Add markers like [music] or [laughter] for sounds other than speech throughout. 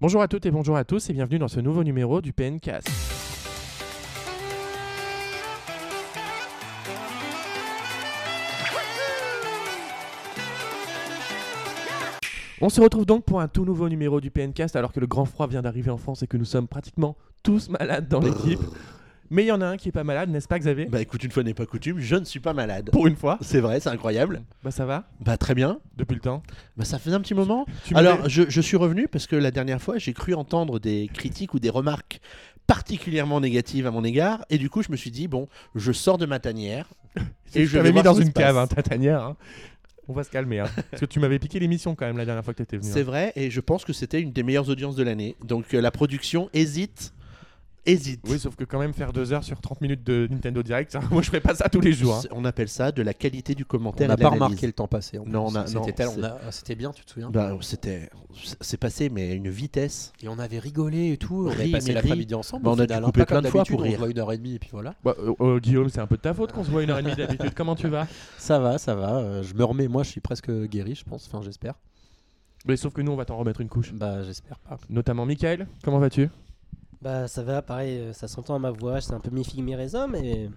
Bonjour à toutes et bonjour à tous et bienvenue dans ce nouveau numéro du PNcast. On se retrouve donc pour un tout nouveau numéro du PNcast alors que le grand froid vient d'arriver en France et que nous sommes pratiquement tous malades dans l'équipe. Mais il y en a un qui est pas malade, n'est-ce pas Xavier Bah écoute, une fois n'est pas coutume, je ne suis pas malade. Pour une fois. C'est vrai, c'est incroyable. Bah ça va Bah très bien. Depuis le temps. Bah ça faisait un petit moment. Tu Alors je, je suis revenu parce que la dernière fois j'ai cru entendre des critiques ou des remarques particulièrement négatives à mon égard et du coup je me suis dit bon je sors de ma tanière [laughs] Et je je t'avais vais mis dans une cave, hein, ta tanière. hein. On va se calmer. hein. [laughs] Parce que tu m'avais piqué l'émission quand même la dernière fois que tu étais venu. C'est hein. vrai et je pense que c'était une des meilleures audiences de l'année. Donc euh, la production hésite, hésite. Oui, sauf que quand même faire deux heures sur 30 minutes de Nintendo Direct, ça, [laughs] moi je ferais pas ça tous les jours. hein. On appelle ça de la qualité du commentaire. On n'a pas remarqué le temps passé. en Non, on C'était on ah, c'était bien, tu te souviens? Bah, c'était, c'est passé mais à une vitesse. Et on avait rigolé et tout. On avait passé l'après-midi ensemble. Bah, on a dû hein. couper plein de fois pour On rire. se voit une heure et demie et puis voilà. Bah, euh, euh, Guillaume, c'est un peu de ta faute qu'on se voit une heure et demie d'habitude. Comment tu vas? Ça va, ça va. euh, Je me remets. Moi, je suis presque guéri, je pense. Enfin, j'espère. Mais sauf que nous, on va t'en remettre une couche. Bah, j'espère pas. Notamment Michael, comment vas-tu? Bah ça va, pareil, euh, ça s'entend à ma voix, c'est un peu mi-figue mi-raisin, mais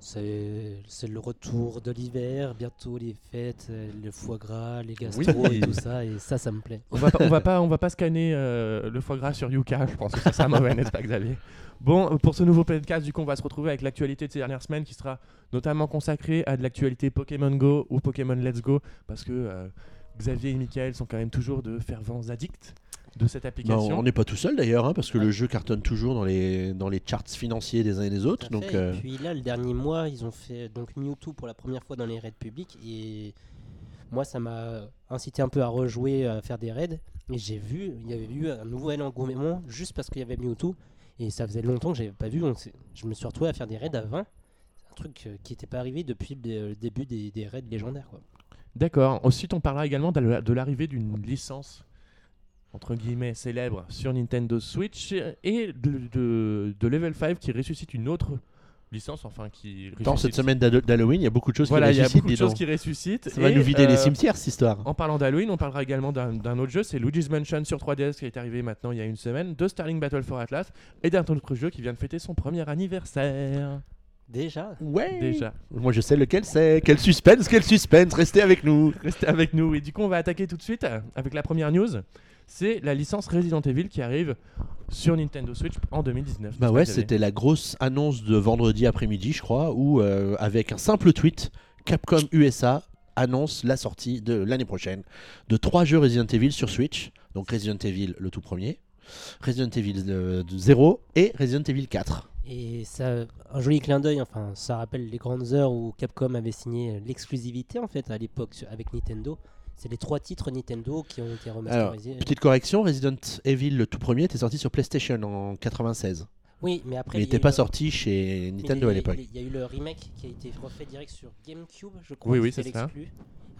c'est c'est le retour de l'hiver, bientôt les fêtes, euh, le foie gras, les gastro Oui. et tout ça, et ça, ça me plaît. on va, pas, on, va pas, on va pas scanner euh, le foie gras sur Yuka, je pense que ça sera mauvais, [laughs] n'est-ce pas Xavier? Bon, pour ce nouveau podcast, du coup, on va se retrouver avec l'actualité de ces dernières semaines qui sera notamment consacrée à de l'actualité Pokémon Go ou Pokémon Let's Go, parce que euh, Xavier et Michael sont quand même toujours de fervents addicts de cette Bah, application. on n'est pas tout seul d'ailleurs, hein, parce que le jeu cartonne toujours dans les, dans les charts financiers des uns et des Tout autres. à Donc, fait. euh, Et puis là, le dernier mois, ils ont fait donc Mewtwo pour la première fois dans les raids publics, et moi, ça m'a incité un peu à rejouer, à faire des raids, et j'ai vu, il y avait eu un nouvel engouement juste parce qu'il y avait Mewtwo, et ça faisait longtemps que j'avais pas vu, donc je me suis retrouvé à faire des raids à 20. C'est un truc euh, qui n'était pas arrivé depuis le début des, des raids légendaires. Quoi. D'accord. Ensuite, on parlera également de l'arrivée d'une licence entre guillemets célèbre sur Nintendo Switch et de, de- de Level 5 qui ressuscite une autre licence, enfin qui Dans ressuscite- cette semaine d'Halloween, il y a beaucoup de choses Voilà, il qui y a ressuscitent. beaucoup de choses qui ressuscitent. Ça va nous vider euh, les cimetières, cette histoire. En parlant d'Halloween, on parlera également d'un autre jeu, c'est Luigi's Mansion sur 3DS qui est arrivé maintenant il y a une semaine, de Starling Battle for Atlas et d'un autre jeu qui vient de fêter son premier anniversaire. Déjà Ouais. Déjà. Moi, je sais lequel c'est. Quel suspense, quel suspense. Restez avec nous. Restez avec nous. Et du coup, on va attaquer tout de suite euh, avec la première news. C'est la licence Resident Evil qui arrive sur Nintendo Switch en 2019. Bah ouais, c'était la grosse annonce de vendredi après-midi, je crois, où euh, avec un simple tweet, Capcom USA annonce la sortie de l'année prochaine de trois jeux Resident Evil sur Switch. Donc Resident Evil le tout premier, Resident Evil euh, 0 et Resident Evil 4. Et ça, un joli clin d'œil, enfin, ça rappelle les grandes heures où Capcom avait signé l'exclusivité en fait à l'époque avec Nintendo. C'est les trois titres Nintendo qui ont été remasterisés. Petite correction, Resident Evil le tout premier était sorti sur PlayStation en 96. oui, mais après. Mais il n'était pas le- sorti chez Nintendo à l'époque. Il y a eu le remake qui a été refait direct sur GameCube, je crois. Oui, oui, c'était c'est ça.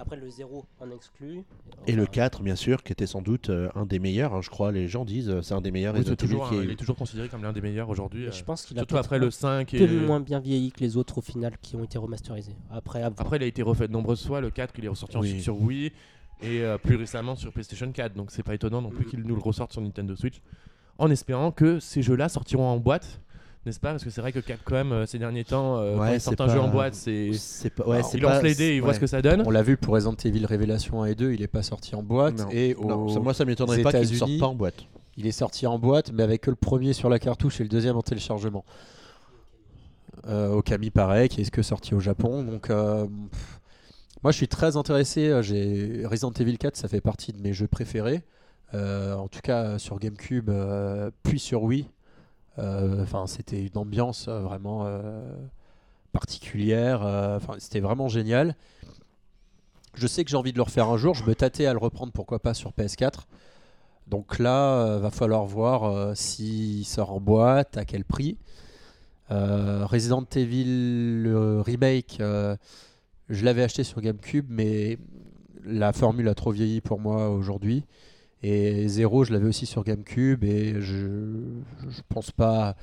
Après le 0 en exclu. Et le Enfin, 4, bien sûr, qui était sans doute euh, un des meilleurs, hein, je crois, les gens disent, euh, c'est un des meilleurs Oui, c'est Resident Evil toujours qui un- est- il est toujours considéré comme l'un des meilleurs aujourd'hui. mais euh, je pense qu'il a Surtout peut-être après le 5 un et. peu moins bien vieilli que les autres au final qui ont été remasterisés. Après, à voir. Après, il a été refait de nombreuses fois. Le 4, il est ressorti Oui. ensuite sur Wii et euh, plus récemment sur PlayStation 4. Donc, c'est pas étonnant non plus Mhm. qu'il nous le ressorte sur Nintendo Switch. En espérant que ces jeux-là sortiront en boîte. N'est-ce pas? Parce que c'est vrai que Capcom, euh, ces derniers temps, euh, quand Ouais, ils sortent c'est un jeu en boîte, c'est. C'est pas, ouais, Alors, c'est Ils pas- lancent les dés, ils voient ce que ça donne. On l'a vu pour Resident Evil Révélation 1 et 2, il est pas sorti en boîte. Non. Et Non, au- ça- moi, ça m'étonnerait pas qu'ils ne États-Unis, pas en boîte. il est sorti en boîte, mais avec que le premier sur la cartouche et le deuxième en téléchargement. Euh, Okami, pareil, qui est que sorti au Japon? Donc, euh, moi, je suis très intéressé. euh, J'ai Resident Evil 4, ça fait partie de mes jeux préférés. Euh, en tout cas, sur GameCube, euh, puis sur Wii. Euh, c'était une ambiance euh, vraiment euh, particulière. c'était vraiment génial. Je sais que j'ai envie de le refaire un jour. Je me tâtais à le reprendre, pourquoi pas sur PS4. Donc là, va falloir voir s'il sort en boîte, à quel prix. Resident Evil le remake, je l'avais acheté sur GameCube, mais la formule a trop vieilli pour moi aujourd'hui. Et Zero, je l'avais aussi sur GameCube, et je, pense pas.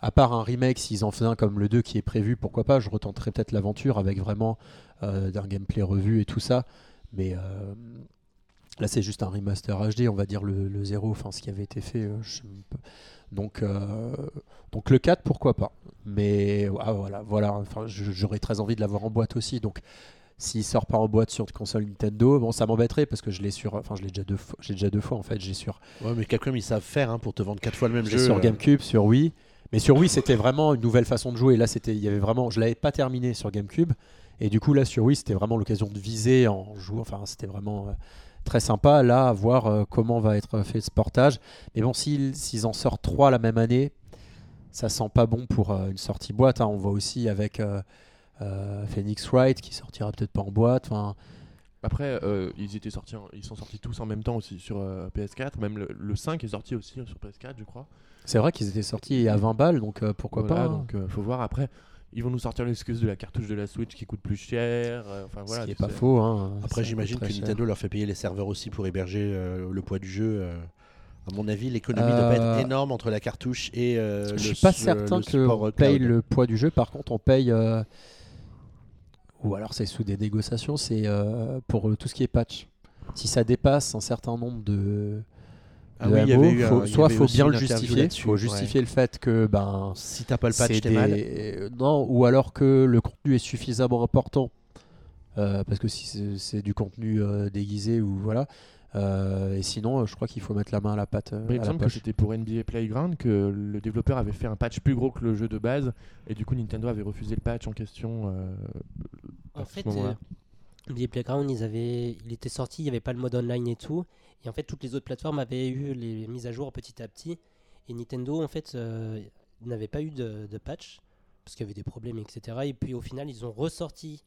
À part un remake, s'ils en faisaient un comme le 2 qui est prévu, pourquoi pas, je retenterais peut-être l'aventure avec vraiment euh, d'un gameplay revu et tout ça. Mais euh, Là, c'est juste un remaster HD, on va dire le, le 0, enfin ce qui avait été fait. euh, donc, euh, donc le 4, pourquoi pas. Mais ah, voilà, voilà. Enfin, j'aurais très envie de l'avoir en boîte aussi. Donc, s'il sort pas en boîte sur une console Nintendo, bon, ça m'embêterait parce que je l'ai sur, enfin, je l'ai déjà deux fois. J'ai déjà deux fois en fait. J'ai sur, Ouais, mais Capcom, ils savent faire hein, pour te vendre quatre fois le même jeu. sur euh. GameCube, sur Wii. Mais sur Wii, c'était vraiment une nouvelle façon de jouer. Là, c'était, il y avait vraiment, je l'avais pas terminé sur GameCube. Et du coup, là, sur Wii, c'était vraiment l'occasion de viser en jouant. Enfin, c'était vraiment euh, très sympa. Là, à voir euh, comment va être fait ce portage. Mais bon, s'ils, s'ils en sortent trois la même année, ça sent pas bon pour euh, une sortie boîte. hein. On voit aussi avec Phoenix Wright qui sortira peut-être pas en boîte. Enfin, Après, euh, ils étaient sortis, en- ils sont sortis tous en même temps aussi sur euh, PS4. Même le, le 5 est sorti aussi sur PS4, je crois. c'est vrai qu'ils étaient sortis à 20 balles, donc euh, pourquoi Voilà, pas. hein. Donc, euh, faut voir. Après, ils vont nous sortir l'excuse de la cartouche de la Switch qui coûte plus cher. euh, enfin voilà. ce qui est pas sais. faux. hein. Après, j'imagine que. Nintendo leur fait payer les serveurs aussi pour héberger euh, le poids du jeu. euh. À mon avis, l'économie doit pas Euh, être énorme entre la cartouche et euh, Je le suis pas certain le que euh, paye le poids du jeu. Par contre, on paye. Ou alors c'est sous des négociations, c'est euh, pour euh, tout ce qui est patch. Si ça dépasse un certain nombre de, Ah de oui, MO, eu faut- soit faut bien le justifier, faut ouais. justifier le fait que ben Si t'as pas le patch, t'es mal. non, ou alors que le contenu est suffisamment important. Euh, parce que si c'est- du contenu euh, déguisé ou voilà. Euh, et sinon, euh, je crois qu'il faut mettre la main à la pâte. euh, Mais il me semble que poche. c'était pour NBA Playground que le développeur avait fait un patch plus gros que le jeu de base et du coup Nintendo avait refusé le patch en question. euh, à En ce fait, moment-là. euh, les Playground, ils avaient, il était sorti, il n'y avait pas le mode online et tout. Et en fait, toutes les autres plateformes avaient eu les mises à jour petit à petit. Et Nintendo, en fait, euh, n'avait pas eu de, de patch parce qu'il y avait des problèmes, etc. Et puis au final, ils ont ressorti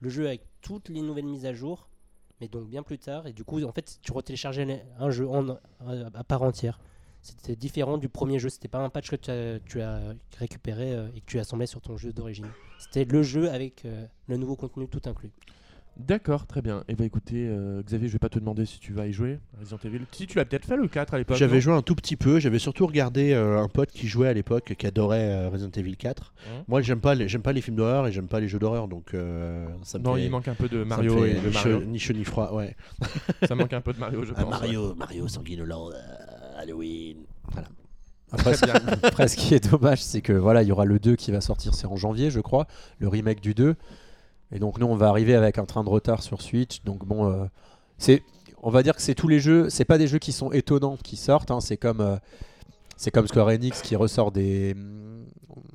le jeu avec toutes les nouvelles mises à jour, mais donc bien plus tard. Et du coup, en fait, tu retéléchargeais un jeu en, euh, à part entière. C'était différent du premier jeu. C'était pas un patch que tu as, récupéré euh, et que tu assemblais sur ton jeu d'origine. C'était le jeu avec euh, le nouveau contenu tout inclus. D'accord, très bien. Et bah écoutez, euh, Xavier, je vais pas te demander si tu vas y jouer à Resident Evil. Si tu l'as peut-être fait le 4 à l'époque. J'avais joué un tout petit peu, j'avais surtout regardé euh, un pote qui jouait à l'époque, qui adorait euh, Resident Evil 4. Hein Moi, j'aime pas, les, j'aime pas les films d'horreur et j'aime pas les jeux d'horreur, donc euh, ça me Non, fait, il manque un peu de Mario et de ni, Mario. chaud, ni chaud ni froid, ouais. [laughs] Ça manque un peu de Mario, je Ah, pense. Mario, Mario sanguinolent, euh, Halloween. Voilà. Après, bien. [laughs] Après, ce qui est dommage, c'est que voilà, il y aura le 2 qui va sortir, c'est en janvier, je crois, le remake du 2. Et donc nous, on va arriver avec un train de retard sur Switch. Donc bon, euh, c'est, on va dire que c'est tous les jeux, c'est pas des jeux qui sont étonnants qui sortent. hein, c'est comme, euh, c'est comme Square Enix qui ressort des,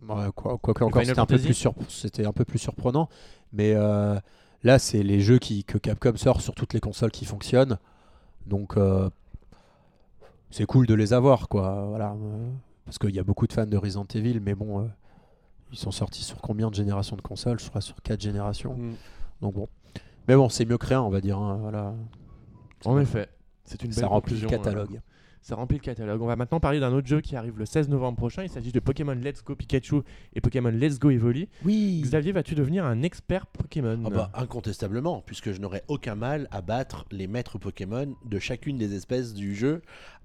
ouais, quoi, quoi que encore, c'était un peu plus sur, c'était un peu plus surprenant. Mais euh, là, c'est les jeux qui, que Capcom sort sur toutes les consoles qui fonctionnent. Donc euh, c'est cool de les avoir, quoi. Voilà. euh, Parce qu'il y a beaucoup de fans de Resident Evil, mais bon, euh, ils sont sortis sur combien de générations de consoles? Je crois sur 4 générations. Mm. Donc bon. Mais bon, c'est mieux que rien, on va dire. hein, Voilà. En effet, c'est une belle Ça remplit le conclusion, euh, catalogue. Ça remplit le catalogue. On va maintenant parler d'un autre jeu qui arrive le 16 novembre prochain. Il s'agit de Pokémon Let's Go Pikachu et Pokémon Let's Go Evoli. Oui. Xavier, vas-tu devenir un expert Pokémon? Ah bah, incontestablement, puisque je n'aurais aucun mal à battre les maîtres Pokémon de chacune des espèces du jeu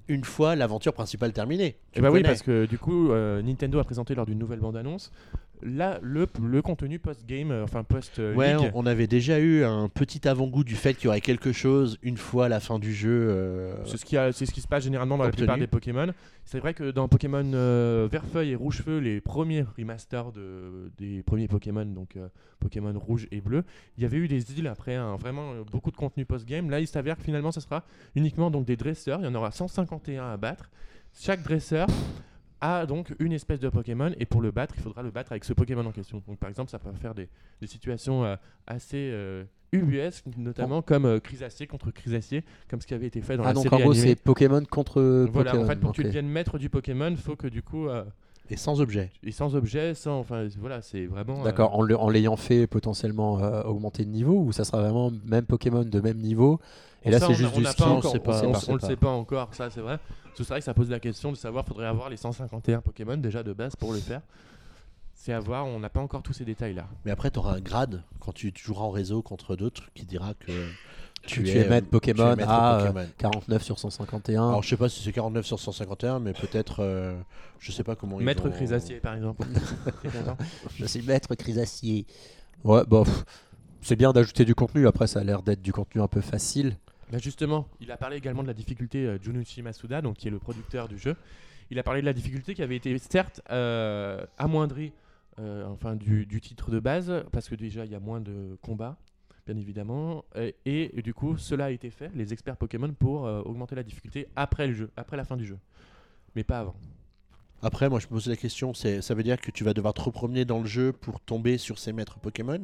une fois l'aventure principale terminée. Tu Eh bah me oui, connais. parce que du coup, euh, Nintendo a présenté lors d'une nouvelle bande-annonce là, le, le contenu post-game, euh, enfin post-league. Ouais, on, avait déjà eu un petit avant-goût du fait qu'il y aurait quelque chose une fois la fin du jeu. euh, C'est ce, qui a- c'est ce qui se passe généralement dans la plupart des Pokémon. C'est vrai que dans Pokémon euh, Vert-Feuille et Rouge-Feu, les premiers remasters de, des premiers Pokémon, donc euh, Pokémon Rouge et Bleu, il y avait eu des îles après, hein, vraiment beaucoup de contenu post-game. Là, il s'avère que finalement, ce sera uniquement donc, des dresseurs. Il y en aura 151 à battre. Chaque dresseur a donc une espèce de Pokémon et pour le battre, il faudra le battre avec ce Pokémon en question. Donc par exemple, ça peut faire des, des situations euh, assez euh, ubuesques, notamment comme euh, Crisacier contre Crisacier, comme ce qui avait été fait dans Ah la donc série en gros, c'est Pokémon contre Voilà, Pokémon. en fait, pour que tu deviennes maître du Pokémon, faut que du coup, euh, Et sans objet. et sans objet, sans, enfin, voilà, c'est vraiment. euh, D'accord, en le- en l'ayant fait potentiellement euh, augmenter de niveau ou ça sera vraiment même Pokémon de même niveau? Et là c'est juste on du pas on encore, sait pas, on, on on sait le pas. sait pas encore, ça c'est vrai. C'est vrai que ça pose la question de savoir, faudrait avoir les 151 Pokémon déjà de base pour le faire. C'est à voir, on n'a pas encore tous ces détails là. Mais après, tu auras un grade quand tu joueras en réseau contre d'autres qui dira que tu, tu es maître tu Pokémon maître à euh, Pokémon. 49 sur 151. Alors, je sais pas si c'est 49 sur 151, mais peut-être. euh, je sais pas comment ils Maître vont- Crisacier par exemple. [laughs] [laughs] Je suis maître Crisacier. Ouais, bah, pff, c'est bien d'ajouter du contenu. Après, ça a l'air d'être du contenu un peu facile. Bah justement, il a parlé également de la difficulté euh, Junichi Masuda, donc qui est le producteur du jeu. Il a parlé de la difficulté qui avait été certes euh, amoindrie euh, enfin du, du titre de base parce que déjà il y a moins de combats bien évidemment et, et du coup cela a été fait les experts Pokémon pour euh, augmenter la difficulté après le jeu, après la fin du jeu, mais pas avant. Après, moi, je me pose la question, c'est, ça veut dire que tu vas devoir te repromener dans le jeu pour tomber sur ces maîtres Pokémon?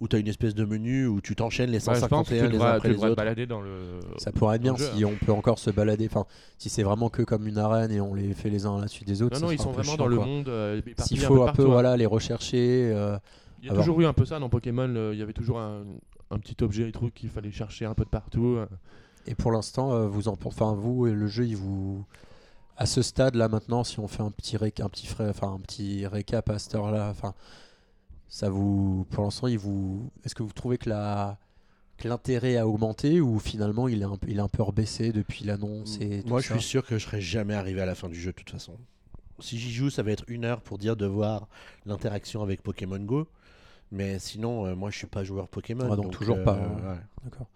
Ou tu as une espèce de menu où tu t'enchaînes les Ouais, je pense que 151 tu les uns après tu les autres balader dans le. Ça pourrait être bien le jeu, si hein. on peut encore se balader. Enfin, si c'est vraiment que comme une arène et on les fait les uns à la suite des autres. Non non, ils sont vraiment chiant, dans le quoi. monde. euh, S'il un faut peu un peu partout, hein. voilà les rechercher. euh, Il y a avoir- toujours eu un peu ça dans Pokémon. euh, Il y avait toujours un, un petit objet et truc qu'il fallait chercher un peu de partout. euh. Et pour l'instant, euh, vous en, enfin vous et le jeu, il vous, à ce stade là maintenant, si on fait un petit réc- un petit frais, enfin un petit récap à cette heure-là, enfin ça vous, pour l'instant, il vous, est-ce que vous trouvez que la que l'intérêt a augmenté ou finalement il est un, peu- il est un peu rebaissé depuis l'annonce et tout Moi, je suis sûr que je serai jamais arrivé à la fin du jeu de toute façon. Si j'y joue, ça va être une heure pour dire de voir l'interaction avec Pokémon Go. Mais sinon, euh, moi, je suis pas joueur Pokémon. Ah, donc toujours pas, ouais. D'accord.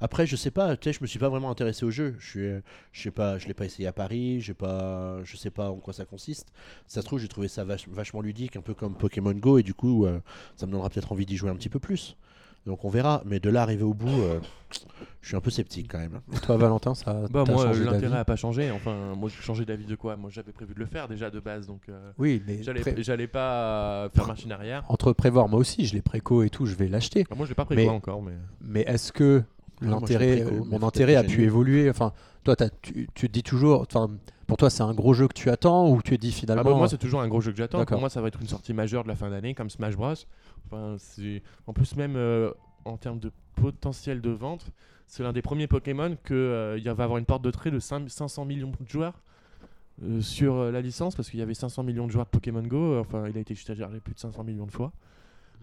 Après, je sais pas, tu sais, je me suis pas vraiment intéressé au jeu. Je suis, euh, je sais pas, je l'ai pas essayé à Paris, j'ai pas, je sais pas en quoi ça consiste. Ça se trouve, j'ai trouvé ça vach- vachement ludique, un peu comme Pokémon Go, et du coup, euh, ça me donnera peut-être envie d'y jouer un petit peu plus. Donc on verra. Mais de là arriver au bout, euh, je suis un peu sceptique quand même. Et toi, Valentin, ça Bah moi, l'intérêt d'avis a pas changé. Enfin, moi, j'ai changé d'avis de quoi? Moi, j'avais prévu de le faire déjà de base, donc euh, Oui, mais j'allais pré- pas faire machine arrière. entre prévoir, moi aussi, je l'ai préco et tout, je vais l'acheter. Enfin, moi, je l'ai pas prévu Mais- encore, mais Mais est-ce que Ah, l'intérêt, préco, euh, mon intérêt a pu évoluer? Enfin, toi, t'as- tu, tu te dis toujours, enfin, pour toi, c'est un gros jeu que tu attends ou tu te dis Ah finalement. bah, moi, c'est toujours un gros jeu que j'attends. Pour moi, ça va être une sortie majeure de la fin d'année, comme Smash Bros. Enfin, en plus même euh, en termes de potentiel de vente, c'est l'un des premiers Pokémon que euh, il va avoir une porte de trait de 5 500 millions de joueurs. euh, sur la licence parce qu'il y avait 500 millions de joueurs de Pokémon Go, enfin il a été chargé plus de 500 millions de fois.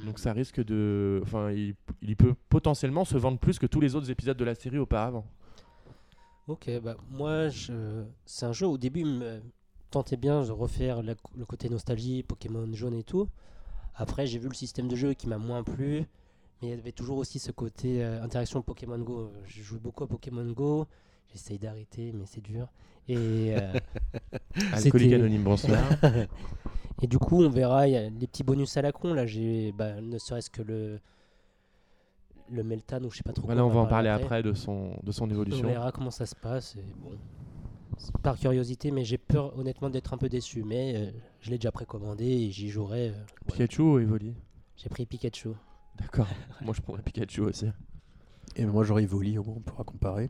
Donc ça risque de. Enfin, il, il peut potentiellement se vendre plus que tous les autres épisodes de la série auparavant. Ok, bah moi, je... c'est un jeu au début me tentait bien de refaire la- le côté nostalgie, Pokémon jaune et tout. Après, j'ai vu le système de jeu qui m'a moins plu, mais il y avait toujours aussi ce côté euh, interaction Pokémon Go. Je joue beaucoup à Pokémon Go, j'essaye d'arrêter, mais c'est dur. Et, euh, [laughs] Alcoolique Anonyme, bonsoir. [laughs] et du coup, on verra, il y a les petits bonus à la con. Là, j'ai bah, ne serait-ce que le, le Meltan ou je sais pas trop voilà, quoi, on va en parler après de son, de son on évolution. verra comment ça se passe. Et bon, par curiosité, mais j'ai peur honnêtement d'être un peu déçu. Mais euh, je l'ai déjà précommandé et j'y jouerai. euh, ouais. Pikachu ou Evoli? J'ai pris Pikachu. D'accord. [laughs] Moi, je prendrais Pikachu aussi. Et moi, j'aurais Evoli, au moins, on pourra comparer.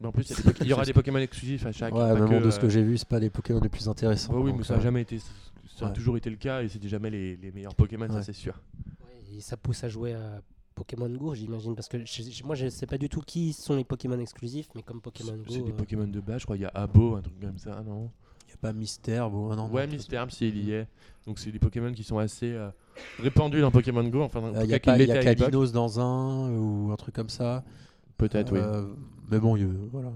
Mais en plus, il y, aura [laughs] des Pokémon exclusifs à chaque. ouais, bon, que, de ce que euh, j'ai vu, c'est pas les Pokémon les plus intéressants. bah oui, mais ça a jamais été. Ça a ouais. toujours été le cas et c'était jamais les, les meilleurs Pokémon, ça c'est sûr. Ouais, et ça pousse à jouer à Pokémon Go, j'imagine. Parce que je- moi, je sais pas du tout qui sont les Pokémon exclusifs, mais comme Pokémon Go. C'est des euh, Pokémon de base, je crois. Il y a Abo, un truc comme ça, non? Y a pas Mystère, bon, non, Ouais, Mystère, si il y est. Donc c'est des Pokémon qui sont assez euh, répandus dans Pokémon Go. Enfin, en Il y a, pas, y a. Kalinos dans un ou un truc comme ça. Peut-être, oui. Euh, Mais bon, il- voilà.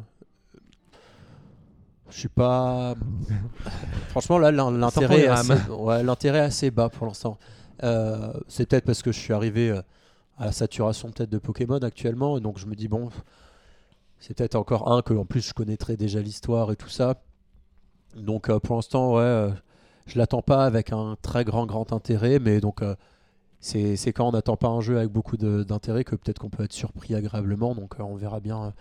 Je suis pas. [laughs] Franchement, là, l'in- l'intérêt est, assez... ouais, est assez bas pour l'instant. Euh, c'est peut-être parce que je suis arrivé euh, à la saturation peut-être de Pokémon actuellement, et donc je me dis bon, c'est peut-être encore un que en plus je connaîtrais déjà l'histoire et tout ça. Donc euh, pour l'instant, ouais, euh, je l'attends pas avec un très grand grand intérêt, mais donc euh, c'est quand on n'attend pas un jeu avec beaucoup d'intérêt que peut-être qu'on peut être surpris agréablement. Donc euh, on verra bien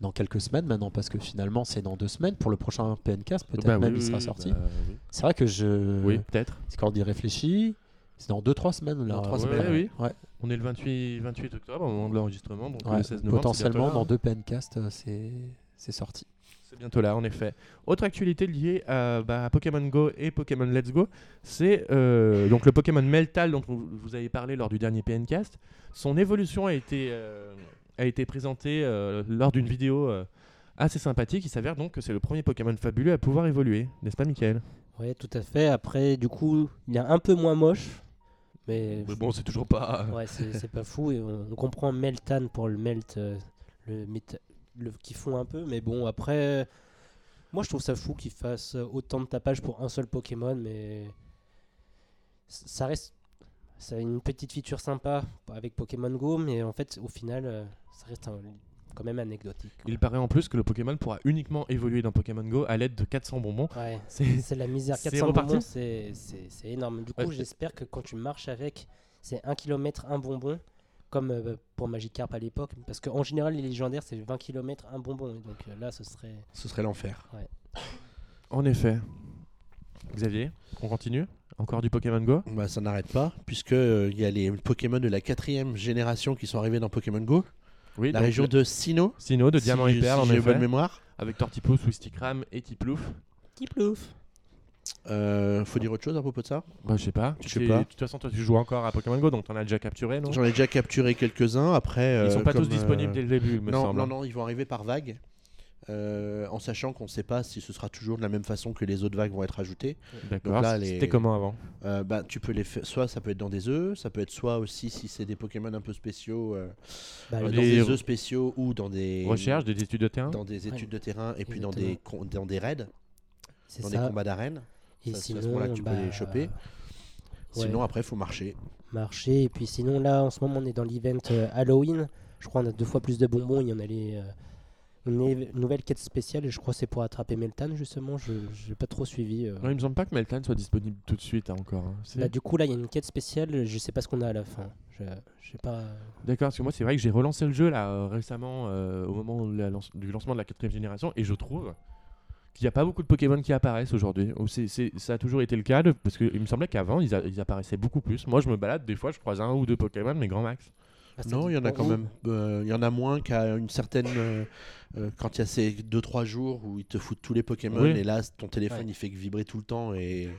dans quelques semaines maintenant, parce que finalement c'est dans deux semaines pour le prochain PNCast, peut-être Bah même oui, il sera sorti. bah oui. C'est vrai que je. Oui, peut-être. C'est quand on y réfléchit. C'est dans 2-3 semaines là. Dans trois Ouais, semaines. oui. Ouais. On est le 28, 28 octobre au moment de l'enregistrement, donc Ouais, le 16 novembre. c'est potentiellement dans deux PNcast, euh, c'est c'est sorti. C'est bientôt là, en effet. Autre actualité liée à, bah, à Pokémon Go et Pokémon Let's Go, c'est euh, donc le Pokémon Meltal dont vous vous avez parlé lors du dernier PNcast. Son évolution a été, euh, a été présentée euh, lors d'une vidéo euh, assez sympathique. Il s'avère donc que c'est le premier Pokémon fabuleux à pouvoir évoluer, n'est-ce pas, Michael? Ouais, tout à fait. Après, du coup, il est un peu moins moche. Mais Mais bon, c'est toujours pas. ouais, c'est pas [laughs] fou. Et on, on comprend Meltan pour le melt, euh, le, le qui fond un peu. Mais bon, après, moi je trouve ça fou qu'il fasse autant de tapage pour un seul Pokémon. Mais ça reste. Ça a une petite feature sympa avec Pokémon Go. Mais en fait, au final, euh, ça reste un quand même anecdotique. Il paraît en plus que le Pokémon pourra uniquement évoluer dans Pokémon Go à l'aide de 400 bonbons. Ouais, C'est la misère. C'est 400 reparti bonbons, c'est énorme. Du coup, Ouais, j'espère que quand tu marches avec, c'est 1 km, un bonbon, comme euh, pour Magikarp à l'époque. Parce qu'en général, les légendaires, c'est 20 km, un bonbon. Et donc euh, là, ce serait. Ce serait l'enfer. en effet. Xavier, on continue? Encore du Pokémon Go? Bah, ça n'arrête pas, puisque euh, il y a les Pokémon de la quatrième génération qui sont arrivés dans Pokémon Go. Oui, la région le- de Sinnoh, Sinnoh de Diamant et Perle si en j'ai effet. bonne mémoire. Avec Tortiplouff, Wistikram et Tiplouf. Tiplouf. Euh, faut dire autre chose à propos de ça? Bah, je sais pas. Je sais C'est- pas. De toute façon, toi, tu joues encore à Pokémon Go, donc t'en as déjà capturé, non? J'en ai déjà capturé quelques-uns. Après, Ils sont euh, pas tous disponibles euh, dès le début, il me non, semble. non, non, ils vont arriver par vague. Euh, en sachant qu'on ne sait pas si ce sera toujours de la même façon que les autres vagues vont être ajoutées. D'accord. Les- C'était comment avant Euh, bah, tu peux les faire, soit ça peut être dans des œufs, ça peut être soit aussi si c'est des Pokémon un peu spéciaux, euh, Bah, dans des œufs spéciaux ou dans des Recherche, des études de terrain dans des études de terrain et puis dans des, dans des raids, dans des combats d'arène. Et Ça, c'est à ce sinon, moment-là que tu peux bah, les choper. ouais. Sinon, après, il faut marcher. marché. Et puis sinon, là, en ce moment, on est dans l'event euh, Halloween. Je crois qu'on a deux fois plus de bonbons. Il y en a les, euh, une nouvelle quête spéciale. Et je crois que c'est pour attraper Meltan, justement. Je n'ai pas trop suivi. euh. Non, il me semble pas que Meltan soit disponible tout de suite hein, encore. hein. C'est- Bah, du coup, là, il y a une quête spéciale. Je sais pas ce qu'on a à la fin. Je, je sais pas. D'accord, parce que moi c'est vrai que j'ai relancé le jeu là euh, récemment euh, au moment de la lance- du lancement de la quatrième génération et je trouve qu'il n'y a pas beaucoup de Pokémon qui apparaissent aujourd'hui. Ça a toujours été le cas de- parce qu'il me semblait qu'avant ils, a- ils apparaissaient beaucoup plus. Moi je me balade des fois je croise un ou deux Pokémon mais grand max. Non, il y en a quand même. euh, Il y en a moins qu'à une certaine. euh, euh, quand il y a ces 2-3 jours où ils te foutent tous les Pokémon Oui. et là ton téléphone Ouais. il fait que vibrer tout le temps et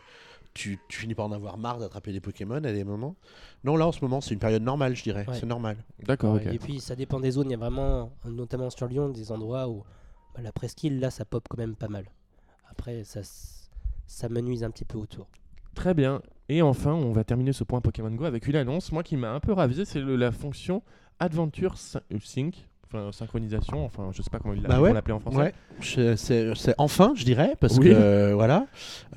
tu, tu finis par en avoir marre d'attraper des Pokémon à des moments. Non, là en ce moment c'est une période normale, je dirais. Ouais. C'est normal. D'accord. Et puis, ça dépend des zones. Il y a vraiment, notamment sur Lyon, des endroits où bah, la presqu'île, là, ça pop quand même pas mal. Après, ça, ça me nuise un petit peu autour. Très bien. Et enfin, on va terminer ce point Pokémon Go avec une annonce, moi qui m'a un peu ravisé, c'est la fonction Adventure Syn- Sync, enfin synchronisation, enfin je sais pas comment ils Bah ouais. l'appelait en français. Ouais, c'est enfin, je dirais, parce Oui. que euh, voilà.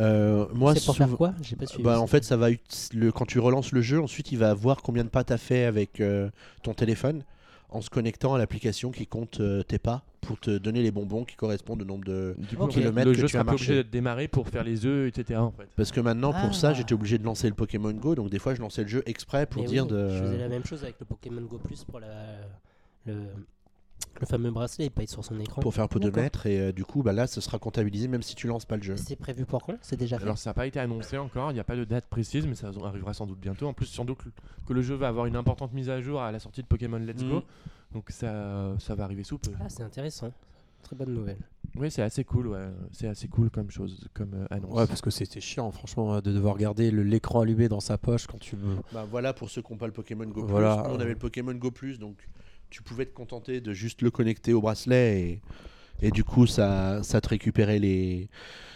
Euh, moi, c'est pour faire quoi? J'ai pas suivi. Bah, en fait, ça va le, quand tu relances le jeu, ensuite il va voir combien de pas tu as fait avec euh, ton téléphone en se connectant à l'application qui compte euh, tes pas pour te donner les bonbons qui correspondent au nombre de. Du le- kilomètres le que jeu tu as pas obligé marché. d'être démarré pour faire les œufs, etc. En fait. Parce que maintenant, pour ça, Ah. j'étais obligé de lancer le Pokémon Go, donc des fois je lançais le jeu exprès pour Mais dire oui, de. Je faisais la même chose avec le Pokémon Go Plus pour la, le, le fameux bracelet, il paye sur son écran. Pour faire peu de mètres, et euh, du coup, bah là, ce sera comptabilisé même si tu lances pas le jeu. C'est prévu pour quand? C'est déjà fait? Alors ça n'a pas été annoncé encore, il n'y a pas de date précise, mais ça arrivera sans doute bientôt. En plus, sans doute que le jeu va avoir une importante mise à jour à la sortie de Pokémon Let's Go, Mhm. donc ça, ça va arriver sous peu. Ah, c'est intéressant. Très bonne nouvelle. Oui, c'est assez cool, ouais. c'est assez cool comme chose, comme euh, annonce. Ouais, parce que c'était chiant, franchement, de devoir garder le- l'écran allumé dans sa poche quand tu veux. Bah voilà pour ceux qui n'ont pas le Pokémon Go Voilà. Plus. Nous, on avait le Pokémon Go Plus, donc tu pouvais te contenter de juste le connecter au bracelet et, et du coup ça, ça te récupérait les.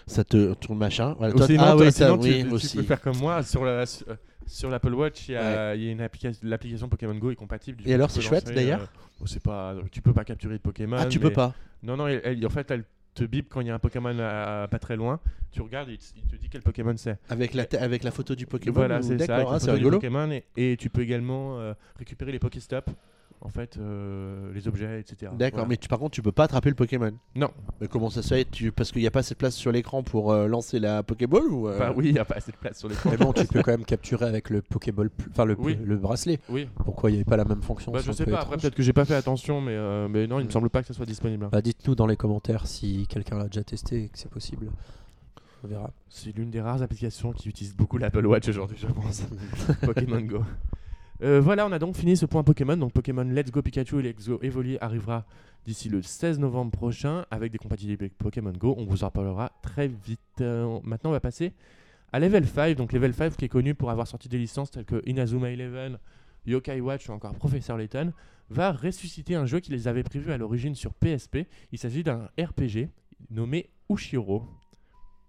Ça te ton machin. Voilà, toi- sinon, ah ouais, ça, sinon, tu, oui, tu aussi. peux faire comme moi sur la sur, euh, sur l'Apple Watch, il y a, il y a une application, l'application Pokémon Go est compatible. du Et coup, alors, tu c'est chouette, d'ailleurs euh, oh, c'est pas, tu peux pas capturer de Pokémon. Ah, tu mais- peux pas. Non, non, elle- elle- en fait, elle te bip quand il y a un Pokémon à- à pas très loin. Tu regardes, et il te, il te dit quel Pokémon c'est. Avec la, avec la photo du Pokémon. Voilà, c'est ça. Avec la ah, c'est photo du rigolo. Pokémon et, et tu peux également euh, récupérer les Pokéstop, en fait, euh, les objets, etc. D'accord, Voilà. mais tu, par contre, tu peux pas attraper le Pokémon. Non, Mais comment ça se fait tu, Parce qu'il n'y a pas assez de place sur l'écran pour euh, lancer la Pokéball ou euh, bah oui, il n'y a pas assez de place sur les Mais bon, tu peux quand même capturer avec le Pokéball, plus- enfin le, Oui. le bracelet. Oui, Pourquoi il n'y avait pas la même fonction? Bah, je sais peu pas. Après, peut-être que j'ai pas fait attention, mais, euh, mais non, il me semble pas que ça soit disponible. Bah, Dites-nous dans les commentaires si quelqu'un l'a déjà testé et que c'est possible. On verra. C'est l'une des rares applications qui utilise beaucoup l'Apple Watch aujourd'hui, je pense. [laughs] Pokémon Go. Euh, voilà, on a donc fini ce point Pokémon. Donc Pokémon Let's Go Pikachu et Let's Go Evoli arrivera d'ici le 16 novembre prochain avec des compatibilités Pokémon Go. On vous en parlera très vite. Euh, maintenant, on va passer à Level 5. Donc Level 5 qui est connu pour avoir sorti des licences telles que Inazuma Eleven, Yokai Watch ou encore Professeur Layton, va ressusciter un jeu qui les avait prévus à l'origine sur PSP. Il s'agit d'un RPG nommé Ushiro.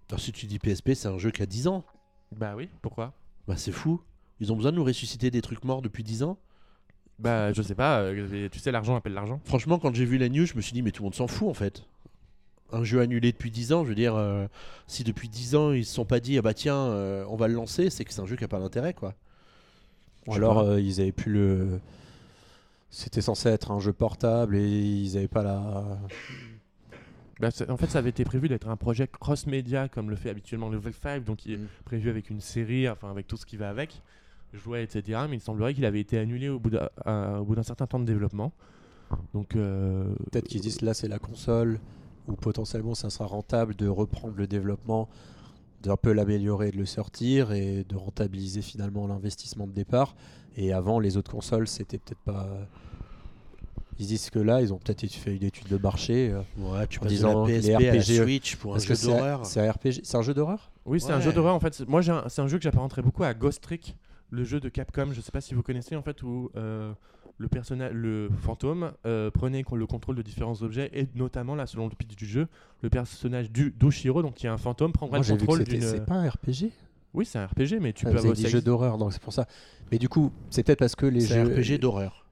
Alors, si tu dis PSP, c'est un jeu qui a 10 ans. Bah oui, pourquoi? Bah c'est fou. Ils ont besoin de nous ressusciter des trucs morts depuis 10 ans. Bah, je sais pas, euh, tu sais, l'argent appelle l'argent. Franchement, quand j'ai vu la news, je me suis dit, mais tout le monde s'en fout en fait. Un jeu annulé depuis 10 ans, je veux dire, euh, si depuis 10 ans ils se sont pas dit, ah bah tiens, euh, on va le lancer, c'est que c'est un jeu qui a pas d'intérêt quoi. Ou Je sais alors pas. euh, ils avaient pu le c'était censé être un jeu portable et ils n'avaient pas la. Bah, c'est- en fait, ça avait été prévu d'être un projet cross-média comme le fait habituellement Level 5, donc il est Mm. prévu avec une série, enfin avec tout ce qui va avec, jouets, etc. Mais il semblerait qu'il avait été annulé au bout d'un à- au bout d'un certain temps de développement. Donc, euh, Peut-être qu'ils disent là c'est la console où potentiellement ça sera rentable de reprendre le développement, d'un peu l'améliorer, de le sortir et de rentabiliser finalement l'investissement de départ. Et avant les autres consoles c'était peut-être pas. Ils disent que là ils ont peut-être fait une étude de marché. euh, Ouais, tu En de la les PSP à la RPG, Switch pour un jeu c'est d'horreur. c'est un RPG, c'est un jeu d'horreur? Oui, c'est un jeu d'horreur en fait. Moi, j'ai un- c'est un jeu que j'apparenterais beaucoup à Ghost Trick, le jeu de Capcom. Je sais pas si vous connaissez en fait où euh, le personnage, le fantôme, euh, prenait le contrôle de différents objets et notamment là, selon le pitch du jeu, le personnage du d'Oshiro, donc qui est un fantôme, prendrait Moi le contrôle d'une. C'est pas un RPG Oui, c'est un RPG, mais tu Ah, peux avoir dit ça jeu existe- d'horreur, donc c'est pour ça. Mais du coup, c'est peut-être parce que les C'est un jeux. RPG d'horreur.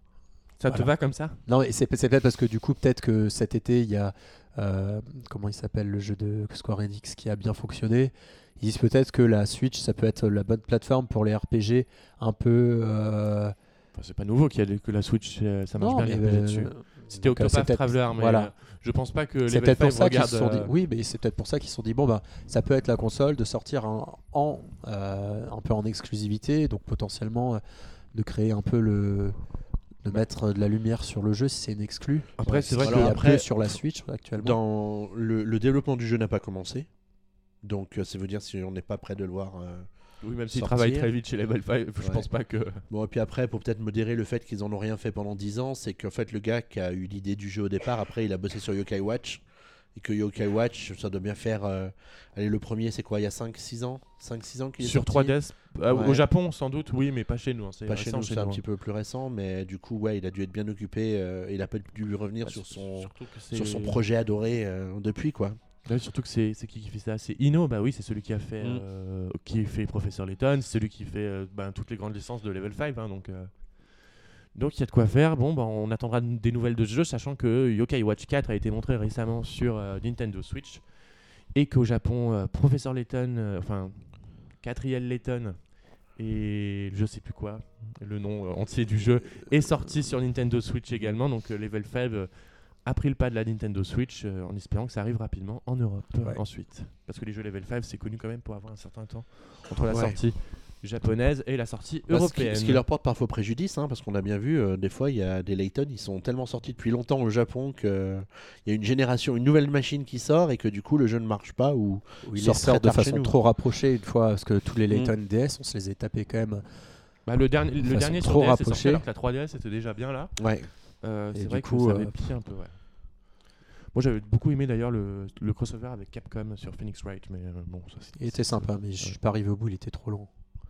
Ça te va comme ça? Non, mais c'est c'est peut-être parce que du coup, peut-être que cet été, il y a. euh, comment il s'appelle le jeu de Square Enix qui a bien fonctionné. Ils disent peut-être que la Switch, ça peut être la bonne plateforme pour les RPG un peu. euh, Enfin, c'est pas nouveau qu'il y a que la Switch, euh, ça marche non, bien les RPG euh, dessus. C'était euh, Octopath Traveler, mais voilà. je pense pas que C'est les peut-être pour ça qu'ils regarde. se sont dit. Oui, mais c'est peut-être pour ça qu'ils se sont dit bon bah ça peut être la console de sortir un, en euh, un peu en exclusivité, donc potentiellement de créer un peu le de mettre de la lumière sur le jeu si c'est une exclu. Après, c'est vrai que qu'il y a après, peu sur la Switch actuellement. Dans le, le développement du jeu n'a pas commencé. Donc euh, ça veut dire si on n'est pas prêt de le voir. euh, oui, même s'ils sortir. travaillent très vite chez Level 5, je Ouais. pense pas que. Bon et puis après pour peut-être modérer le fait qu'ils en ont rien fait pendant 10 ans, c'est qu'en fait le gars qui a eu l'idée du jeu au départ, après il a bossé sur Yokai Watch. Et que Yokai Watch, ça doit bien faire... euh, Allez, le premier c'est quoi Il y a 5-6 ans? 5-6 ans qu'il est Sur sorti? 3DS, euh, Ouais. au Japon sans doute, oui, mais pas chez nous. hein, C'est Pas chez nous, c'est un petit hein. peu plus récent, mais du coup, ouais, il a dû être bien occupé. euh, il a pas dû revenir Bah, sur son, sur son projet adoré depuis, quoi. Ouais, surtout que c'est qui qui fait ça? C'est Ino, bah oui, c'est celui qui a fait, Mm. euh, qui fait Professeur Layton, c'est celui qui fait euh, ben, toutes les grandes licences de Level 5, hein, donc. euh, Donc il y a de quoi faire. Bon, bah, on attendra des nouvelles de ce jeu, sachant que Yokai Watch 4 a été montré récemment sur Nintendo Switch et qu'au Japon, Professeur Layton, enfin Catriel Layton et je sais plus quoi, le nom entier du jeu est sorti sur Nintendo Switch également. Donc Level 5 euh, a pris le pas de la Nintendo Switch euh, en espérant que ça arrive rapidement en Europe euh, Ouais. ensuite. Parce que les jeux Level 5 c'est connu quand même pour avoir un certain temps entre la Ouais. sortie japonaise et la sortie Bah, ce, qui, européenne. ce qui leur porte parfois préjudice, hein, parce qu'on a bien vu, euh, des fois, il y a des Layton, ils sont tellement sortis depuis longtemps au Japon qu'il y a une génération, une nouvelle machine qui sort et que du coup le jeu ne marche pas ou ils sort de façon trop rapprochée une fois, parce que tous les Mm. Layton DS, on se les est tapés quand même. Bah, le dernier, le dernier sur trop DS est sorti rapprochée. alors que la 3DS était déjà bien là. ouais. Euh, Et c'est du vrai coup, que ça avait euh, piqué un peu, ouais. Moi j'avais beaucoup aimé d'ailleurs le, le crossover avec Capcom sur Phoenix Wright, mais euh, bon, ça c'est. Il était sympa, mais je suis pas arrivé au bout, il était trop long.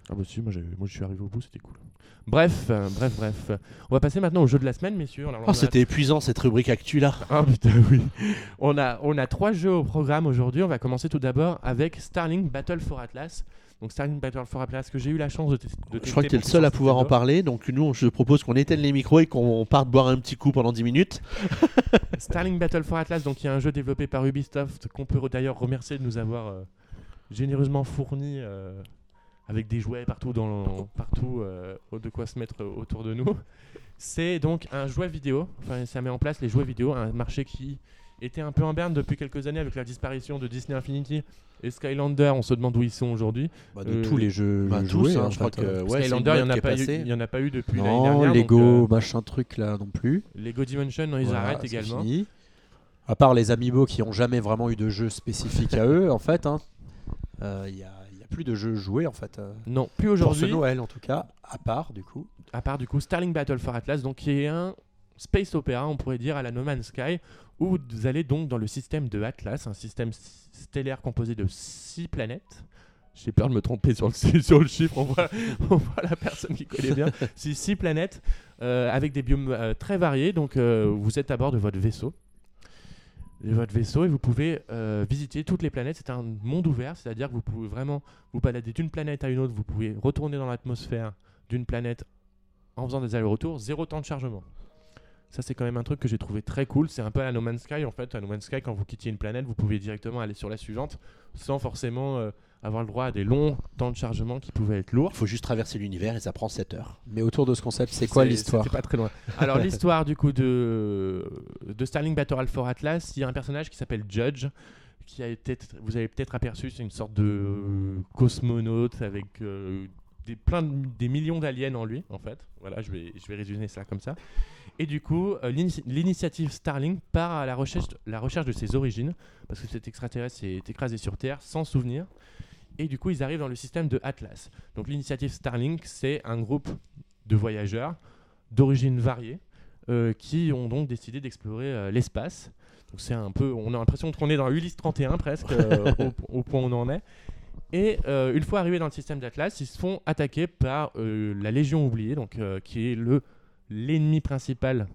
Ah bah si, moi, moi je suis arrivé au bout, c'était cool. Bref, euh, bref, bref. On va passer maintenant au jeu de la semaine, messieurs. On Oh, a- c'était épuisant cette rubrique actu là. Ah putain, [laughs] oui. On a, on a trois jeux au programme aujourd'hui. On va commencer tout d'abord avec Starlink Battle for Atlas. Donc Starlink Battle for Atlas que j'ai eu la chance de, de Je crois que tu es le seul à pouvoir en parler, donc nous, je propose qu'on éteigne les micros et qu'on parte boire un petit coup pendant 10 minutes. [laughs] Starlink Battle for Atlas, donc il y a un jeu développé par Ubisoft qu'on peut d'ailleurs remercier de nous avoir euh, généreusement fourni euh, avec des jouets partout, dans, partout euh, de quoi se mettre autour de nous. C'est donc un jouet vidéo, enfin ça met en place les jouets vidéo, un marché qui était un peu en berne depuis quelques années avec la disparition de Disney Infinity et Skylander, on se demande où ils sont aujourd'hui. Bah, de Euh, tous les jeux Bah, joués, tous, hein, en je crois que euh. ouais, Skylander, il n'y en, a pas eu- passée. il y en a pas eu depuis l'année dernière. donc, Lego, euh, machin truc là non plus. Lego Dimension, non, ils Voilà, arrêtent également. fini. À part les Amiibo qui ont jamais vraiment eu de jeu spécifique à [laughs] eux, en fait, hein, euh, il y, a, il y a plus de jeux joués en fait. euh, Non, plus pour ce aujourd'hui. Noël en tout cas, à part du coup. à part du coup Starling Battle for Atlas, donc qui est un space opéra, on pourrait dire, à la No Man's Sky, où vous allez donc dans le système de Atlas, un système stellaire composé de 6 planètes. J'ai peur de me tromper sur le, [laughs] sur le chiffre, on voit, [laughs] on voit la personne qui connaît bien. [laughs] 6 planètes euh, avec des biomes euh, très variés, donc euh, vous êtes à bord de votre vaisseau. De votre vaisseau et vous pouvez visiter toutes les planètes. C'est un monde ouvert, c'est-à-dire que vous pouvez vraiment vous balader d'une planète à une autre. Vous pouvez retourner dans l'atmosphère d'une planète en faisant des allers-retours, zéro temps de chargement. Ça, c'est quand même un truc que j'ai trouvé très cool. C'est un peu à la No Man's Sky. En fait, à No Man's Sky, quand vous quittiez une planète, vous pouvez directement aller sur la suivante sans forcément euh, avoir le droit à des longs temps de chargement qui pouvaient être lourds. Il faut juste traverser l'univers et ça prend 7 heures. Mais autour de ce concept, c'est quoi l'histoire C'était pas très loin. Alors, l'histoire du coup de, de Starling Battle Alpha Atlas, il y a un personnage qui s'appelle Judge. Qui a été, vous avez peut-être aperçu, c'est une sorte de euh, cosmonaute avec euh, des, plein de- des millions d'aliens en lui, en fait. Voilà, je vais, je vais résumer ça comme ça. Et du coup, euh, l'ini- l'initiative Starling part à la recherche, la recherche de ses origines, parce que cet extraterrestre s'est écrasé sur Terre sans souvenir. Et du coup, ils arrivent dans le système de Atlas. Donc, l'initiative Starlink, c'est un groupe de voyageurs d'origines variées euh, qui ont donc décidé d'explorer euh, l'espace. Donc, c'est un peu, on a l'impression qu'on est dans Ulysse 31 presque, [laughs] au, au point où on en est. Et euh, une fois arrivés dans le système d'Atlas, ils se font attaquer par euh, la Légion oubliée, donc euh, qui est le l'ennemi principal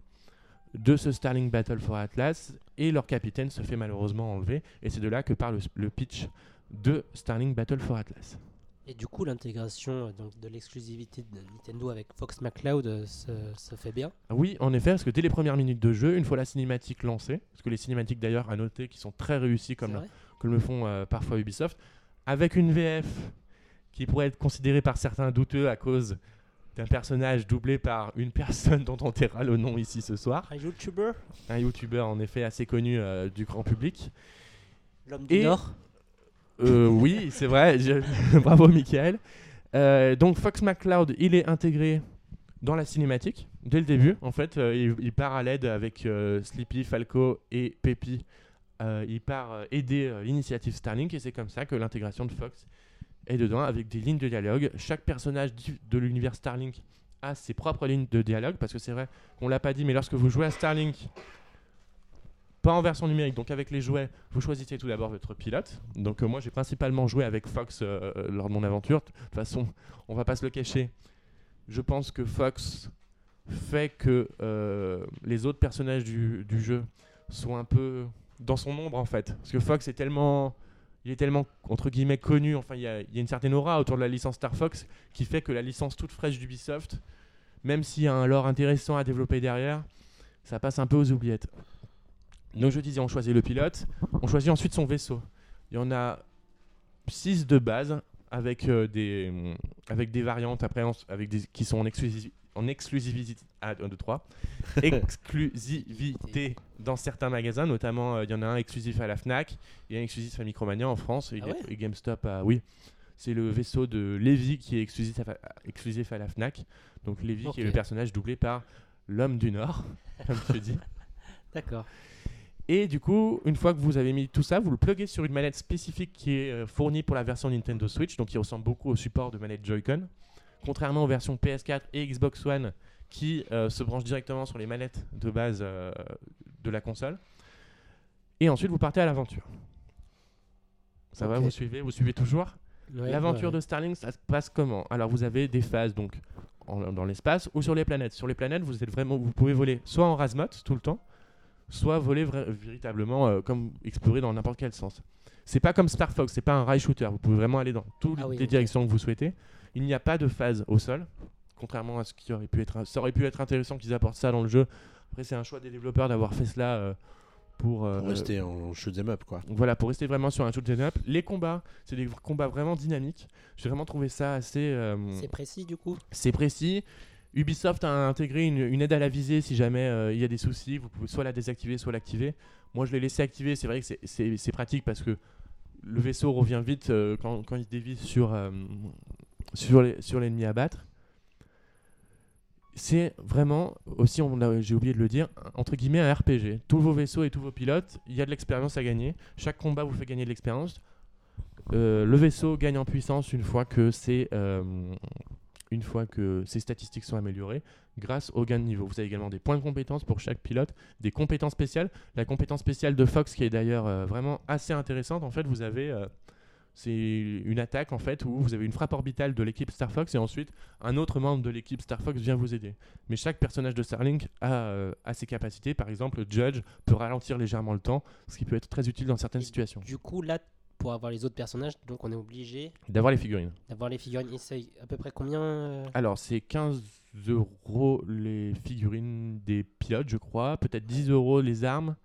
de ce Starling Battle for Atlas, et leur capitaine se fait malheureusement enlever. Et c'est de là que part le, le pitch de Starling Battle for Atlas. Et du coup, l'intégration donc, de l'exclusivité de Nintendo avec Fox McCloud euh, se, se fait bien? Oui, en effet, parce que dès les premières minutes de jeu, une fois la cinématique lancée, parce que les cinématiques d'ailleurs à noter qui sont très réussies comme, C'est le- vrai? comme le font euh, parfois Ubisoft, avec une VF qui pourrait être considérée par certains douteux à cause d'un personnage doublé par une personne [laughs] dont on taira le nom ici ce soir, Un YouTuber un YouTuber en effet assez connu euh, du grand public. L'homme du Nord Euh, oui, c'est vrai. je- [laughs] Bravo, Michael. Euh, donc, Fox McCloud, il est intégré dans la cinématique dès le début. En fait, il, il part à l'aide avec Sleepy, Falco et Peppy. Euh, il part euh, aider euh, l'initiative Starlink et c'est comme ça que l'intégration de Fox est dedans avec des lignes de dialogue. Chaque personnage de l'univers Starlink a ses propres lignes de dialogue parce que c'est vrai qu'on l'a pas dit, mais lorsque vous jouez à Starlink, pas en version numérique, donc avec les jouets, vous choisissez tout d'abord votre pilote. Donc moi j'ai principalement joué avec Fox lors de mon aventure. De toute façon, on va pas se le cacher. Je pense que Fox fait que les autres personnages du jeu sont un peu dans son ombre en fait. Parce que Fox est tellement, il est tellement entre guillemets connu. Enfin, il y a, une certaine aura autour de la licence Star Fox qui fait que la licence toute fraîche d'Ubisoft, même s'il y a un lore intéressant à développer derrière, ça passe un peu aux oubliettes. Donc je disais, on choisit le pilote, on choisit ensuite son vaisseau. Il y en a 6 de base avec, euh, des, avec des variantes après avec qui sont en, exclusi- en exclusivité à 1, 2, 3. exclusivité dans certains magasins, notamment euh, il y en a un exclusif à la Fnac et un exclusif à Micromania en France et, Ah ouais et GameStop à oui. C'est le vaisseau de Levi qui est exclusif à, exclusif à la Fnac. Donc Levi qui est le personnage doublé par l'homme du Nord, [laughs] comme tu dis. D'accord. Et du coup, une fois que vous avez mis tout ça, vous le pluguez sur une manette spécifique qui est euh, fournie pour la version Nintendo Switch, donc qui ressemble beaucoup au support de manette Joy-Con. Contrairement aux versions PS4 et Xbox One qui euh, se branchent directement sur les manettes de base euh, de la console. Et ensuite, vous partez à l'aventure. Ça va, vous suivez Vous suivez toujours Ouais, L'aventure ouais. de Starlink, ça se passe comment? Alors vous avez des phases donc en- dans l'espace ou sur les planètes. Sur les planètes, vous êtes vraiment, vous pouvez voler soit en razmote tout le temps, soit voler véritablement euh, comme explorer dans n'importe quel sens. C'est pas comme Star Fox, c'est pas un rail shooter. Vous pouvez vraiment aller dans toutes Ah oui, les directions que vous souhaitez. Il n'y a pas de phase au sol, contrairement à ce qui aurait pu être. Ça aurait pu être intéressant qu'ils apportent ça dans le jeu. Après, c'est un choix des développeurs d'avoir fait cela euh, pour, euh, Pour rester en shoot 'em up quoi. donc Voilà, pour rester vraiment sur un shoot 'em up. Les combats, c'est des combats vraiment dynamiques. J'ai vraiment trouvé ça assez. euh, C'est précis du coup c'est précis. Ubisoft a intégré une, une aide à la visée si jamais euh, il y a des soucis. Vous pouvez soit la désactiver, soit l'activer. Moi, je l'ai laissé activer. C'est vrai que c'est- pratique parce que le vaisseau revient vite euh, quand, quand il se dévisse sur, euh, sur les- sur l'ennemi à battre. C'est vraiment aussi, j'ai oublié de le dire, entre guillemets un RPG. Tous vos vaisseaux et tous vos pilotes, il y a de l'expérience à gagner. Chaque combat vous fait gagner de l'expérience. Euh, le vaisseau gagne en puissance une fois que c'est euh, une fois que ses statistiques sont améliorées grâce au gain de niveau. Vous avez également des points de compétence pour chaque pilote, des compétences spéciales. La compétence spéciale de Fox qui est d'ailleurs euh, vraiment assez intéressante. En fait, vous avez c'est une attaque en fait où vous avez une frappe orbitale de l'équipe Star Fox et ensuite un autre membre de l'équipe Star Fox vient vous aider. Mais chaque personnage de Starlink a, euh, a ses capacités. Par exemple, Judge peut ralentir légèrement le temps, ce qui peut être très utile dans certaines Et situations. Du coup, là, pour avoir les autres personnages, donc on est obligé D'avoir les figurines. d'avoir les figurines. Et c'est à peu près combien euh, Alors, c'est 15 euros les figurines des pilotes, je crois. Peut-être 10 euros les armes.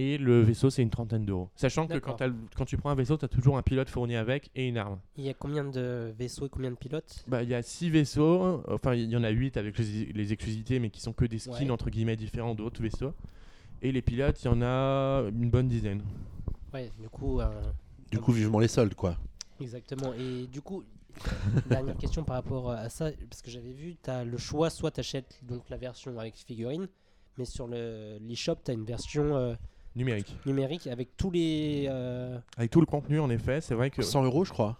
Et le vaisseau, c'est une trentaine d'euros. Sachant que quand, tu prends un vaisseau, tu as toujours un pilote fourni avec et une arme. Il y a combien de vaisseaux et combien de pilotes? Bah, Il y a 6 vaisseaux. Enfin, il y en a 8 avec les, les exclusivités, mais qui sont que des skins Ouais. entre guillemets différents d'autres vaisseaux. Et les pilotes, il y en a une bonne dizaine. Ouais, du coup, euh, Du coup, vivement les soldes, quoi. exactement. Et du coup, [laughs] dernière question par rapport à ça, parce que j'avais vu, tu as le choix, soit tu achètes donc la version avec figurines, mais sur le l'eShop, tu as une version euh, Numérique. numérique avec tous les. euh, Avec tout le contenu, en effet, c'est vrai que. 100 euros, je crois.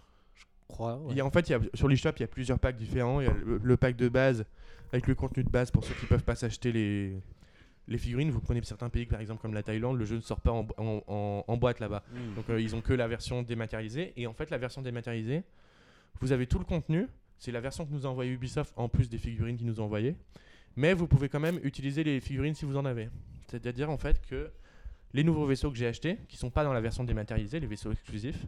croix, ouais. Il y a, en fait, il y a, sur l'eShop, il y a plusieurs packs différents. Il y a le, le pack de base avec le contenu de base pour ceux qui peuvent pas s'acheter les, les figurines. Vous prenez certains pays, par exemple comme la Thaïlande, le jeu ne sort pas en, bo- en- en- en boîte là-bas. Donc euh, ils ont que la version dématérialisée. Et en fait, la version dématérialisée, vous avez tout le contenu. C'est la version que nous a envoyé Ubisoft en plus des figurines qu'ils nous ont envoyées. Mais vous pouvez quand même utiliser les figurines si vous en avez. C'est-à-dire en fait que les nouveaux vaisseaux que j'ai achetés, qui sont pas dans la version dématérialisée, les vaisseaux exclusifs,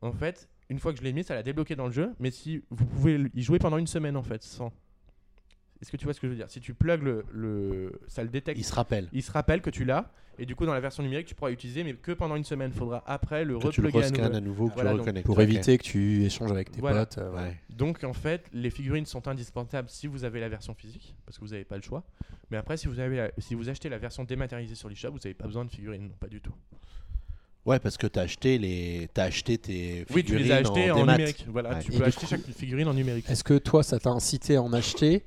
en fait, une fois que je l'ai mis, ça l'a débloqué dans le jeu. Mais si vous pouvez y jouer pendant une semaine en fait, sans. Est-ce que tu vois ce que je veux dire? Si tu plugs le, le, ça le détecte Il se rappelle. il se rappelle que tu l'as et du coup dans la version numérique tu pourras l'utiliser mais que pendant une semaine. Il faudra après le Que tu le rescannes nouveau. à nouveau, que Voilà, tu le donc, reconnectes. Pour éviter que tu échanges avec tes Voilà. potes. euh. Ouais. Donc en fait les figurines sont indispensables si vous avez la version physique parce que vous n'avez pas le choix. Mais après si vous, avez la- si vous achetez la version dématérialisée sur l'eShop vous n'avez pas besoin de figurines, non, pas du tout. Ouais, parce que t'as acheté les, t'as acheté tes Oui tu les figurines as achetées en, numérique. Voilà, Ouais. tu Et peux acheter coup- chaque figurine en numérique. Est-ce que toi, ça t'a incité à en acheter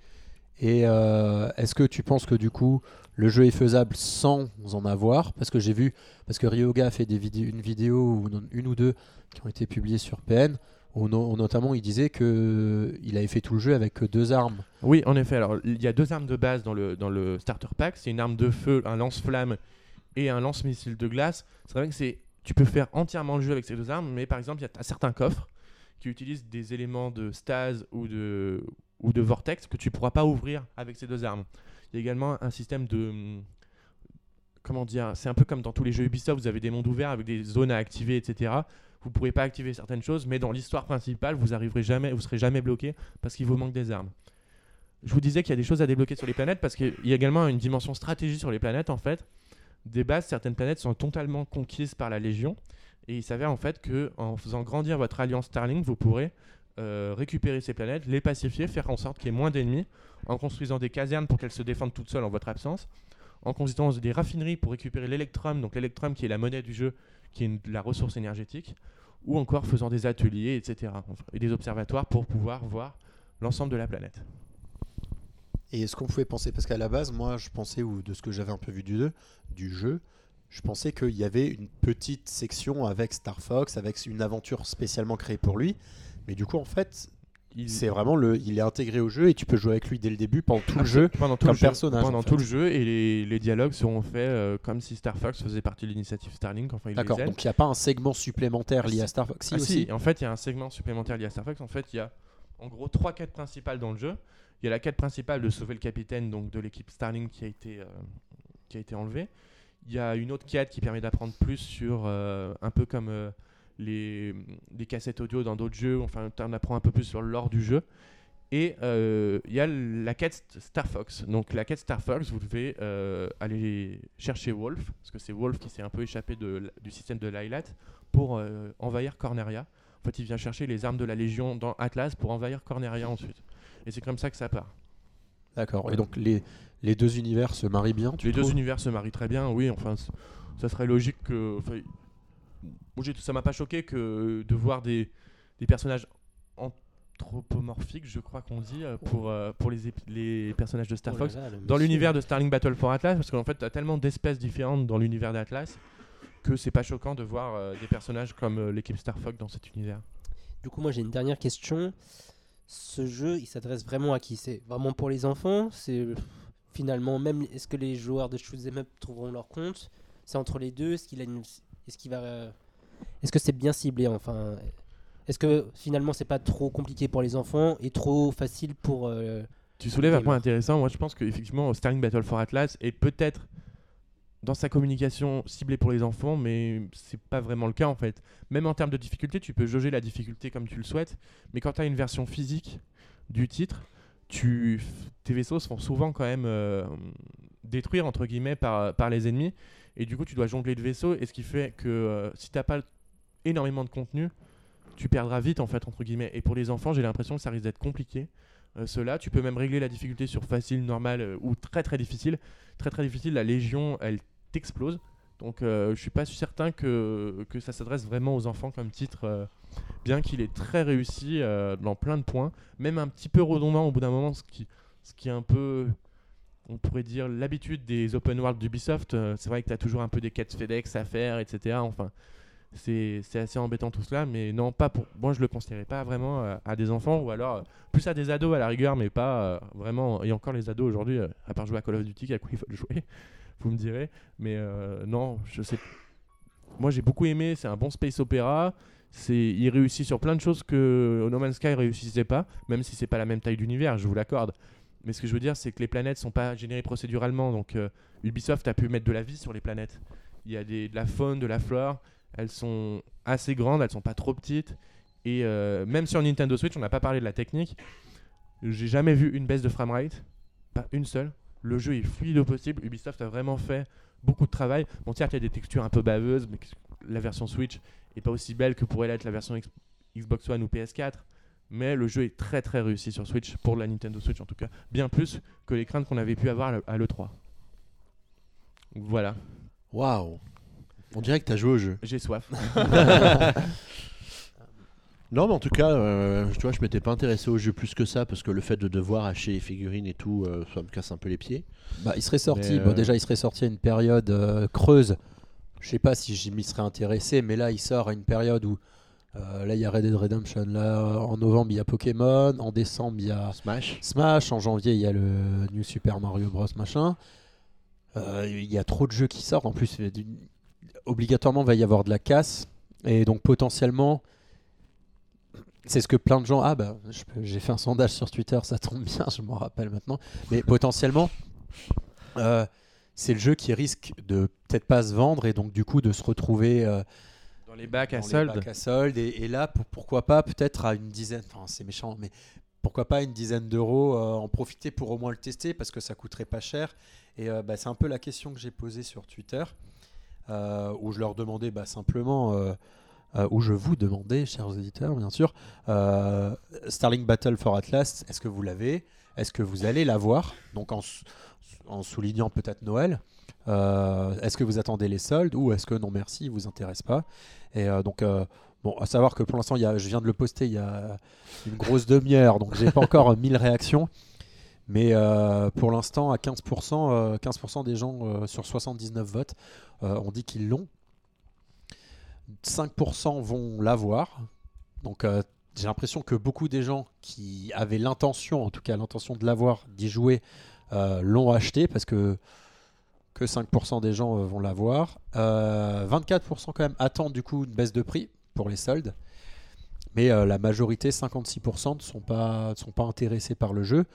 Et euh, est-ce que tu penses que du coup, le jeu est faisable sans en avoir? Parce que j'ai vu, parce que Ryoga a fait des une vidéo ou une ou deux qui ont été publiées sur PN, où no- notamment il disait que il avait fait tout le jeu avec deux armes. Oui, en effet. Alors, il y a deux armes de base dans le, dans le starter pack. C'est une arme de feu, un lance-flamme et un lance-missile de glace. C'est vrai que c'est, tu peux faire entièrement le jeu avec ces deux armes, mais par exemple, il y a certains coffres qui utilisent des éléments de stase ou de, ou de vortex que tu pourras pas ouvrir avec ces deux armes. Il y a également un système de. hum, Comment dire C'est un peu comme dans tous les jeux Ubisoft, vous avez des mondes ouverts avec des zones à activer, etc. Vous ne pourrez pas activer certaines choses, mais dans l'histoire principale, vous arriverez jamais, vous serez jamais bloqué parce qu'il vous manque des armes. Je vous disais qu'il y a des choses à débloquer sur les planètes parce qu'il y a également une dimension stratégie sur les planètes en fait. Des bases, certaines planètes sont totalement conquises par la Légion et il s'avère en fait que en faisant grandir votre alliance Starlink, vous pourrez euh, récupérer ces planètes, les pacifier, faire en sorte qu'il y ait moins d'ennemis, en construisant des casernes pour qu'elles se défendent toutes seules en votre absence, en construisant des raffineries pour récupérer l'électrum, donc l'électrum qui est la monnaie du jeu, qui est la ressource énergétique, ou encore faisant des ateliers, etc. Et des observatoires pour pouvoir voir l'ensemble de la planète. Et est-ce qu'on pouvait penser, parce qu'à la base, moi je pensais, ou de ce que j'avais un peu vu du jeu, je pensais qu'il y avait une petite section avec Star Fox, avec une aventure spécialement créée pour lui. Mais du coup, en fait, Il- c'est vraiment le, il est intégré au jeu et tu peux jouer avec lui dès le début pendant tout le jeu. pendant tout comme le jeu, personnage, pendant en tout le jeu et les, les dialogues seront faits euh, comme si Star Fox faisait partie de l'initiative Starlink. Enfin, il D'accord. Donc il n'y a pas un segment supplémentaire lié à Star Fox. Si Ah, aussi. si, en fait, il y a un segment supplémentaire lié à Star Fox. En fait, il y a en gros trois quêtes principales dans le jeu. Il y a la quête principale de sauver le capitaine donc de l'équipe Starlink qui a été euh, qui a été enlevé. Il y a une autre quête qui permet d'apprendre plus sur euh, un peu comme les, les cassettes audio dans d'autres jeux. Enfin, on apprend un peu plus sur l'or du jeu. Et euh, il y a la quête Star Fox. Donc la quête Star Fox, vous devez euh, aller chercher Wolf, parce que c'est Wolf qui s'est un peu échappé de du système de Lylat pour euh, envahir Corneria. En fait, il vient chercher les armes de la Légion dans Atlas pour envahir Corneria ensuite. Et c'est comme ça que ça part. D'accord. Et donc les, les deux univers se marient bien. Tu les deux univers se marient très bien, oui. Enfin, ça serait logique que. Moi, ça m'a pas choqué que de voir des, des personnages anthropomorphiques, je crois qu'on dit, euh, pour, euh, pour les, les personnages de Star Oh Fox. là, Dans l'univers de Starling Battle for Atlas, parce qu'en fait, tu as tellement d'espèces différentes dans l'univers d'Atlas que c'est pas choquant de voir euh, des personnages comme euh, l'équipe Star Fox dans cet univers. Du coup, moi j'ai une dernière question. Ce jeu, il s'adresse vraiment à qui? C'est vraiment pour les enfants? C'est finalement même. Est-ce que les joueurs de shoot 'em up trouveront leur compte? C'est entre les deux? Est-ce qu'il a une... Est-ce qu'il va euh, Est-ce que c'est bien ciblé enfin Est-ce que finalement c'est pas trop compliqué pour les enfants et trop facile pour euh, Tu soulèves un point intéressant. Moi, je pense qu'effectivement, Starling Battle for Atlas est peut-être dans sa communication ciblée pour les enfants, mais c'est pas vraiment le cas en fait. Même en termes de difficulté, tu peux jauger la difficulté comme tu le souhaites, mais quand tu as une version physique du titre, tu, tes vaisseaux se font souvent quand même euh, détruire entre guillemets par, par les ennemis, et du coup tu dois jongler de vaisseaux, et ce qui fait que euh, si t'as pas énormément de contenu, tu perdras vite en fait entre guillemets. Et pour les enfants, j'ai l'impression que ça risque d'être compliqué. Euh, cela, tu peux même régler la difficulté sur facile, normal euh, ou très très difficile. Très très difficile, la Légion, elle t'explose. Donc euh, je suis pas certain que, que ça s'adresse vraiment aux enfants comme titre, euh, bien qu'il est très réussi dans plein de points, même un petit peu redondant au bout d'un moment, ce qui, ce qui est un peu, on pourrait dire, l'habitude des open world d'Ubisoft. Euh, c'est vrai que tu as toujours un peu des quêtes FedEx à faire, etc. Enfin, c'est assez embêtant tout cela, mais non, pas pour. Moi, je le conseillerais pas vraiment euh, à des enfants, ou alors euh, plus à des ados à la rigueur, mais pas vraiment. Et encore les ados aujourd'hui, à part jouer à Call of Duty, à quoi il faut jouer, [laughs] vous me direz. Mais non, je sais. Moi, j'ai beaucoup aimé. C'est un bon space opéra. C'est, il réussit sur plein de choses que No Man's Sky réussissait pas, même si c'est pas la même taille d'univers, je vous l'accorde. Mais ce que je veux dire, c'est que les planètes sont pas générées procéduralement. Donc euh, Ubisoft a pu mettre de la vie sur les planètes. Il y a de la faune, de la flore. Elles sont assez grandes, elles sont pas trop petites. Et euh, même sur Nintendo Switch, on n'a pas parlé de la technique. J'ai jamais vu une baisse de framerate, pas une seule. Le jeu est fluide au possible. Ubisoft a vraiment fait beaucoup de travail. Bon, certes, il y a des textures un peu baveuses, mais la version Switch est pas aussi belle que pourrait l'être la version Xbox One ou PS4. Mais le jeu est très très réussi sur Switch, pour la Nintendo Switch en tout cas. Bien plus que les craintes qu'on avait pu avoir à l'E- à l'E3. Voilà, Waouh On dirait que t'as joué au jeu. j'ai soif. [laughs] Non, mais en tout cas, euh, tu vois, je m'étais pas intéressé au jeu plus que ça parce que le fait de devoir acheter les figurines et tout, euh, ça me casse un peu les pieds. Bah, il serait sorti. Bon, euh, déjà, il serait sorti à une période euh, creuse. Je sais pas si j'y m'y serais intéressé, mais là, il sort à une période où euh, là, il y a Red Dead Redemption. Là, en novembre, il y a Pokémon. En décembre, il y a Smash Smash. En janvier, il y a le New Super Mario Bros. machin. Euh, Il y a trop de jeux qui sortent. En plus, obligatoirement, il va y avoir de la casse. Et donc, potentiellement, c'est ce que plein de gens. Ah, bah, j'ai fait un sondage sur Twitter, ça tombe bien, je m'en rappelle maintenant. Mais potentiellement, euh, c'est le jeu qui risque de peut-être pas se vendre et donc, du coup, de se retrouver. Dans les bacs à dans les solde. bacs à solde. Et, et là, pour- pourquoi pas, peut-être à une dizaine, enfin c'est méchant, mais pourquoi pas une dizaine d'euros, euh, en profiter pour au moins le tester parce que ça coûterait pas cher. Et euh, bah, c'est un peu la question que j'ai posée sur Twitter, euh, où je leur demandais bah, simplement, où je vous demandais, chers éditeurs, bien sûr, Starlink Battle for Atlas, est-ce que vous l'avez? Est-ce que vous allez l'avoir? Donc en soulignant peut-être Noël. Euh, est-ce que vous attendez les soldes ou est-ce que non merci, vous intéresse pas Et euh, donc, euh, bon, à savoir que pour l'instant, il y a- je viens de le poster il y a une grosse demi-heure, donc j'ai pas encore 1000 réactions. Mais pour l'instant, à 15%, euh, 15% des gens sur 79 votes ont dit qu'ils l'ont. 5% vont l'avoir. Donc j'ai l'impression que beaucoup des gens qui avaient l'intention, en tout cas l'intention de l'avoir, d'y jouer, l'ont acheté parce que que 5% des gens euh, vont l'avoir. Euh, 24% quand même attendent du coup une baisse de prix pour les soldes. Mais euh, la majorité, 56%, ne sont pas, sont pas intéressés par le jeu.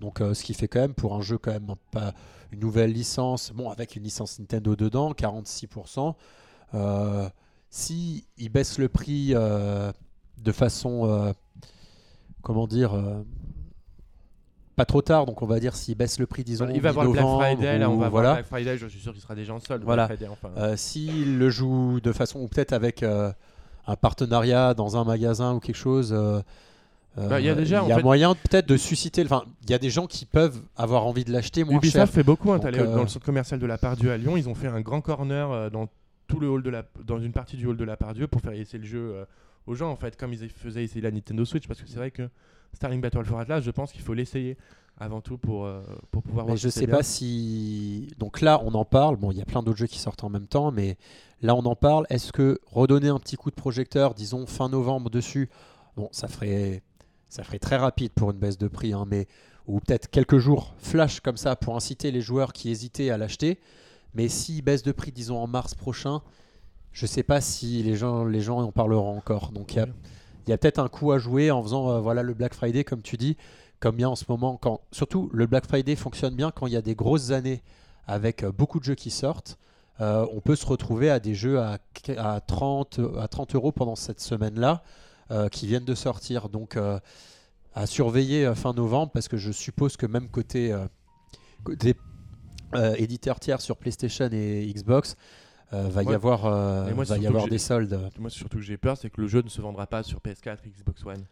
Donc euh, ce qui fait quand même pour un jeu quand même pas une nouvelle licence, bon avec une licence Nintendo dedans, 46%. Euh, si ils baissent le prix euh, de façon, euh, comment dire, euh, pas trop tard, donc on va dire s'ils baissent le prix, disons, il va avoir le Black Friday, là on va voilà. Black Friday, je suis sûr qu'il sera déjà en solde. Voilà. Enfin. Euh, S'il le joue de façon, ou peut-être avec euh, un partenariat dans un magasin ou quelque chose, euh, euh, Bah, il y a déjà, il y a fait- moyen peut-être de susciter. Enfin, il y a des gens qui peuvent avoir envie de l'acheter moins Ubisoft cher. fait beaucoup. Hein, Donc, euh, Dans le centre commercial de la Part-Dieu à Lyon, ils ont fait un grand corner dans tout le hall de la, dans une partie du hall de la Part-Dieu pour faire essayer le jeu aux gens en fait, comme ils faisaient essayer la Nintendo Switch, parce que c'est vrai que Starling Battle for Atlas, je pense qu'il faut l'essayer avant tout pour euh, pour pouvoir Mais je sais bien. pas si. Donc là, on en parle. Bon, il y a plein d'autres jeux qui sortent en même temps, mais là, on en parle. Est-ce que redonner un petit coup de projecteur, disons fin novembre dessus, bon, ça ferait, ça ferait très rapide pour une baisse de prix, hein, mais ou peut-être quelques jours flash comme ça pour inciter les joueurs qui hésitaient à l'acheter. Mais s'il baisse de prix, disons en mars prochain, je sais pas si les gens, les gens en parleront encore. Donc il y a, il y a peut-être un coup à jouer en faisant euh, voilà le Black Friday comme tu dis comme il y a en ce moment quand surtout le Black Friday fonctionne bien quand il y a des grosses années avec euh, beaucoup de jeux qui sortent euh, on peut se retrouver à des jeux à, à 30, à 30 euros pendant cette semaine-là qui viennent de sortir. Donc à surveiller fin novembre parce que je suppose que même côté, côté éditeur tiers sur PlayStation et Xbox, euh, va y avoir, euh, moi, va y avoir des soldes. Moi, surtout que j'ai peur, c'est que le jeu ne se vendra pas sur PS4 et Xbox One.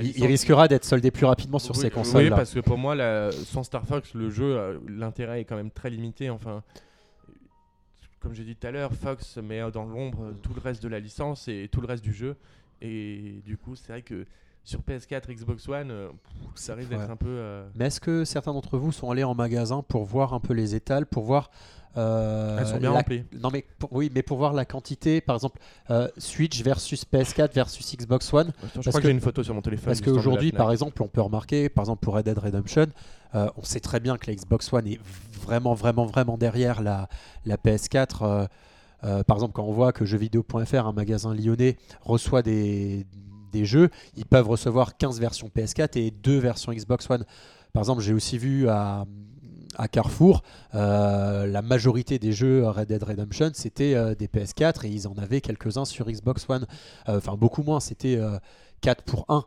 Il, risquera d'être soldé plus rapidement sur Oui, ces Oui, consoles-là. parce que pour moi, la- sans Star Fox, le jeu, euh, l'intérêt est quand même très limité. Enfin, comme j'ai dit tout à l'heure, Fox met dans l'ombre tout le reste de la licence et tout le reste du jeu. Et du coup, c'est vrai que sur PS4, Xbox One, euh, ça risque d'être Ouais. un peu. euh, Mais est-ce que certains d'entre vous sont allés en magasin pour voir un peu les étals, pour voir euh, Elles sont bien la- remplies. Non mais pour- oui, mais pour voir la quantité, par exemple euh, Switch versus PS4 versus Xbox One, Je parce crois que, que- j'ai une photo sur mon téléphone. parce qu'aujourd'hui, par exemple, on peut remarquer, par exemple pour Red Dead Redemption, euh, on sait très bien que la Xbox One est vraiment, vraiment, vraiment derrière la, la PS4. euh, euh, par exemple, quand on voit que jeuxvideo.fr, un magasin lyonnais, reçoit des, des jeux, ils peuvent recevoir 15 versions PS4 et 2 versions Xbox One. Par exemple, j'ai aussi vu à, à Carrefour, euh, la majorité des jeux Red Dead Redemption, c'était euh, des PS4 et ils en avaient quelques-uns sur Xbox One. Euh, Enfin, beaucoup moins, c'était euh, 4 pour 1.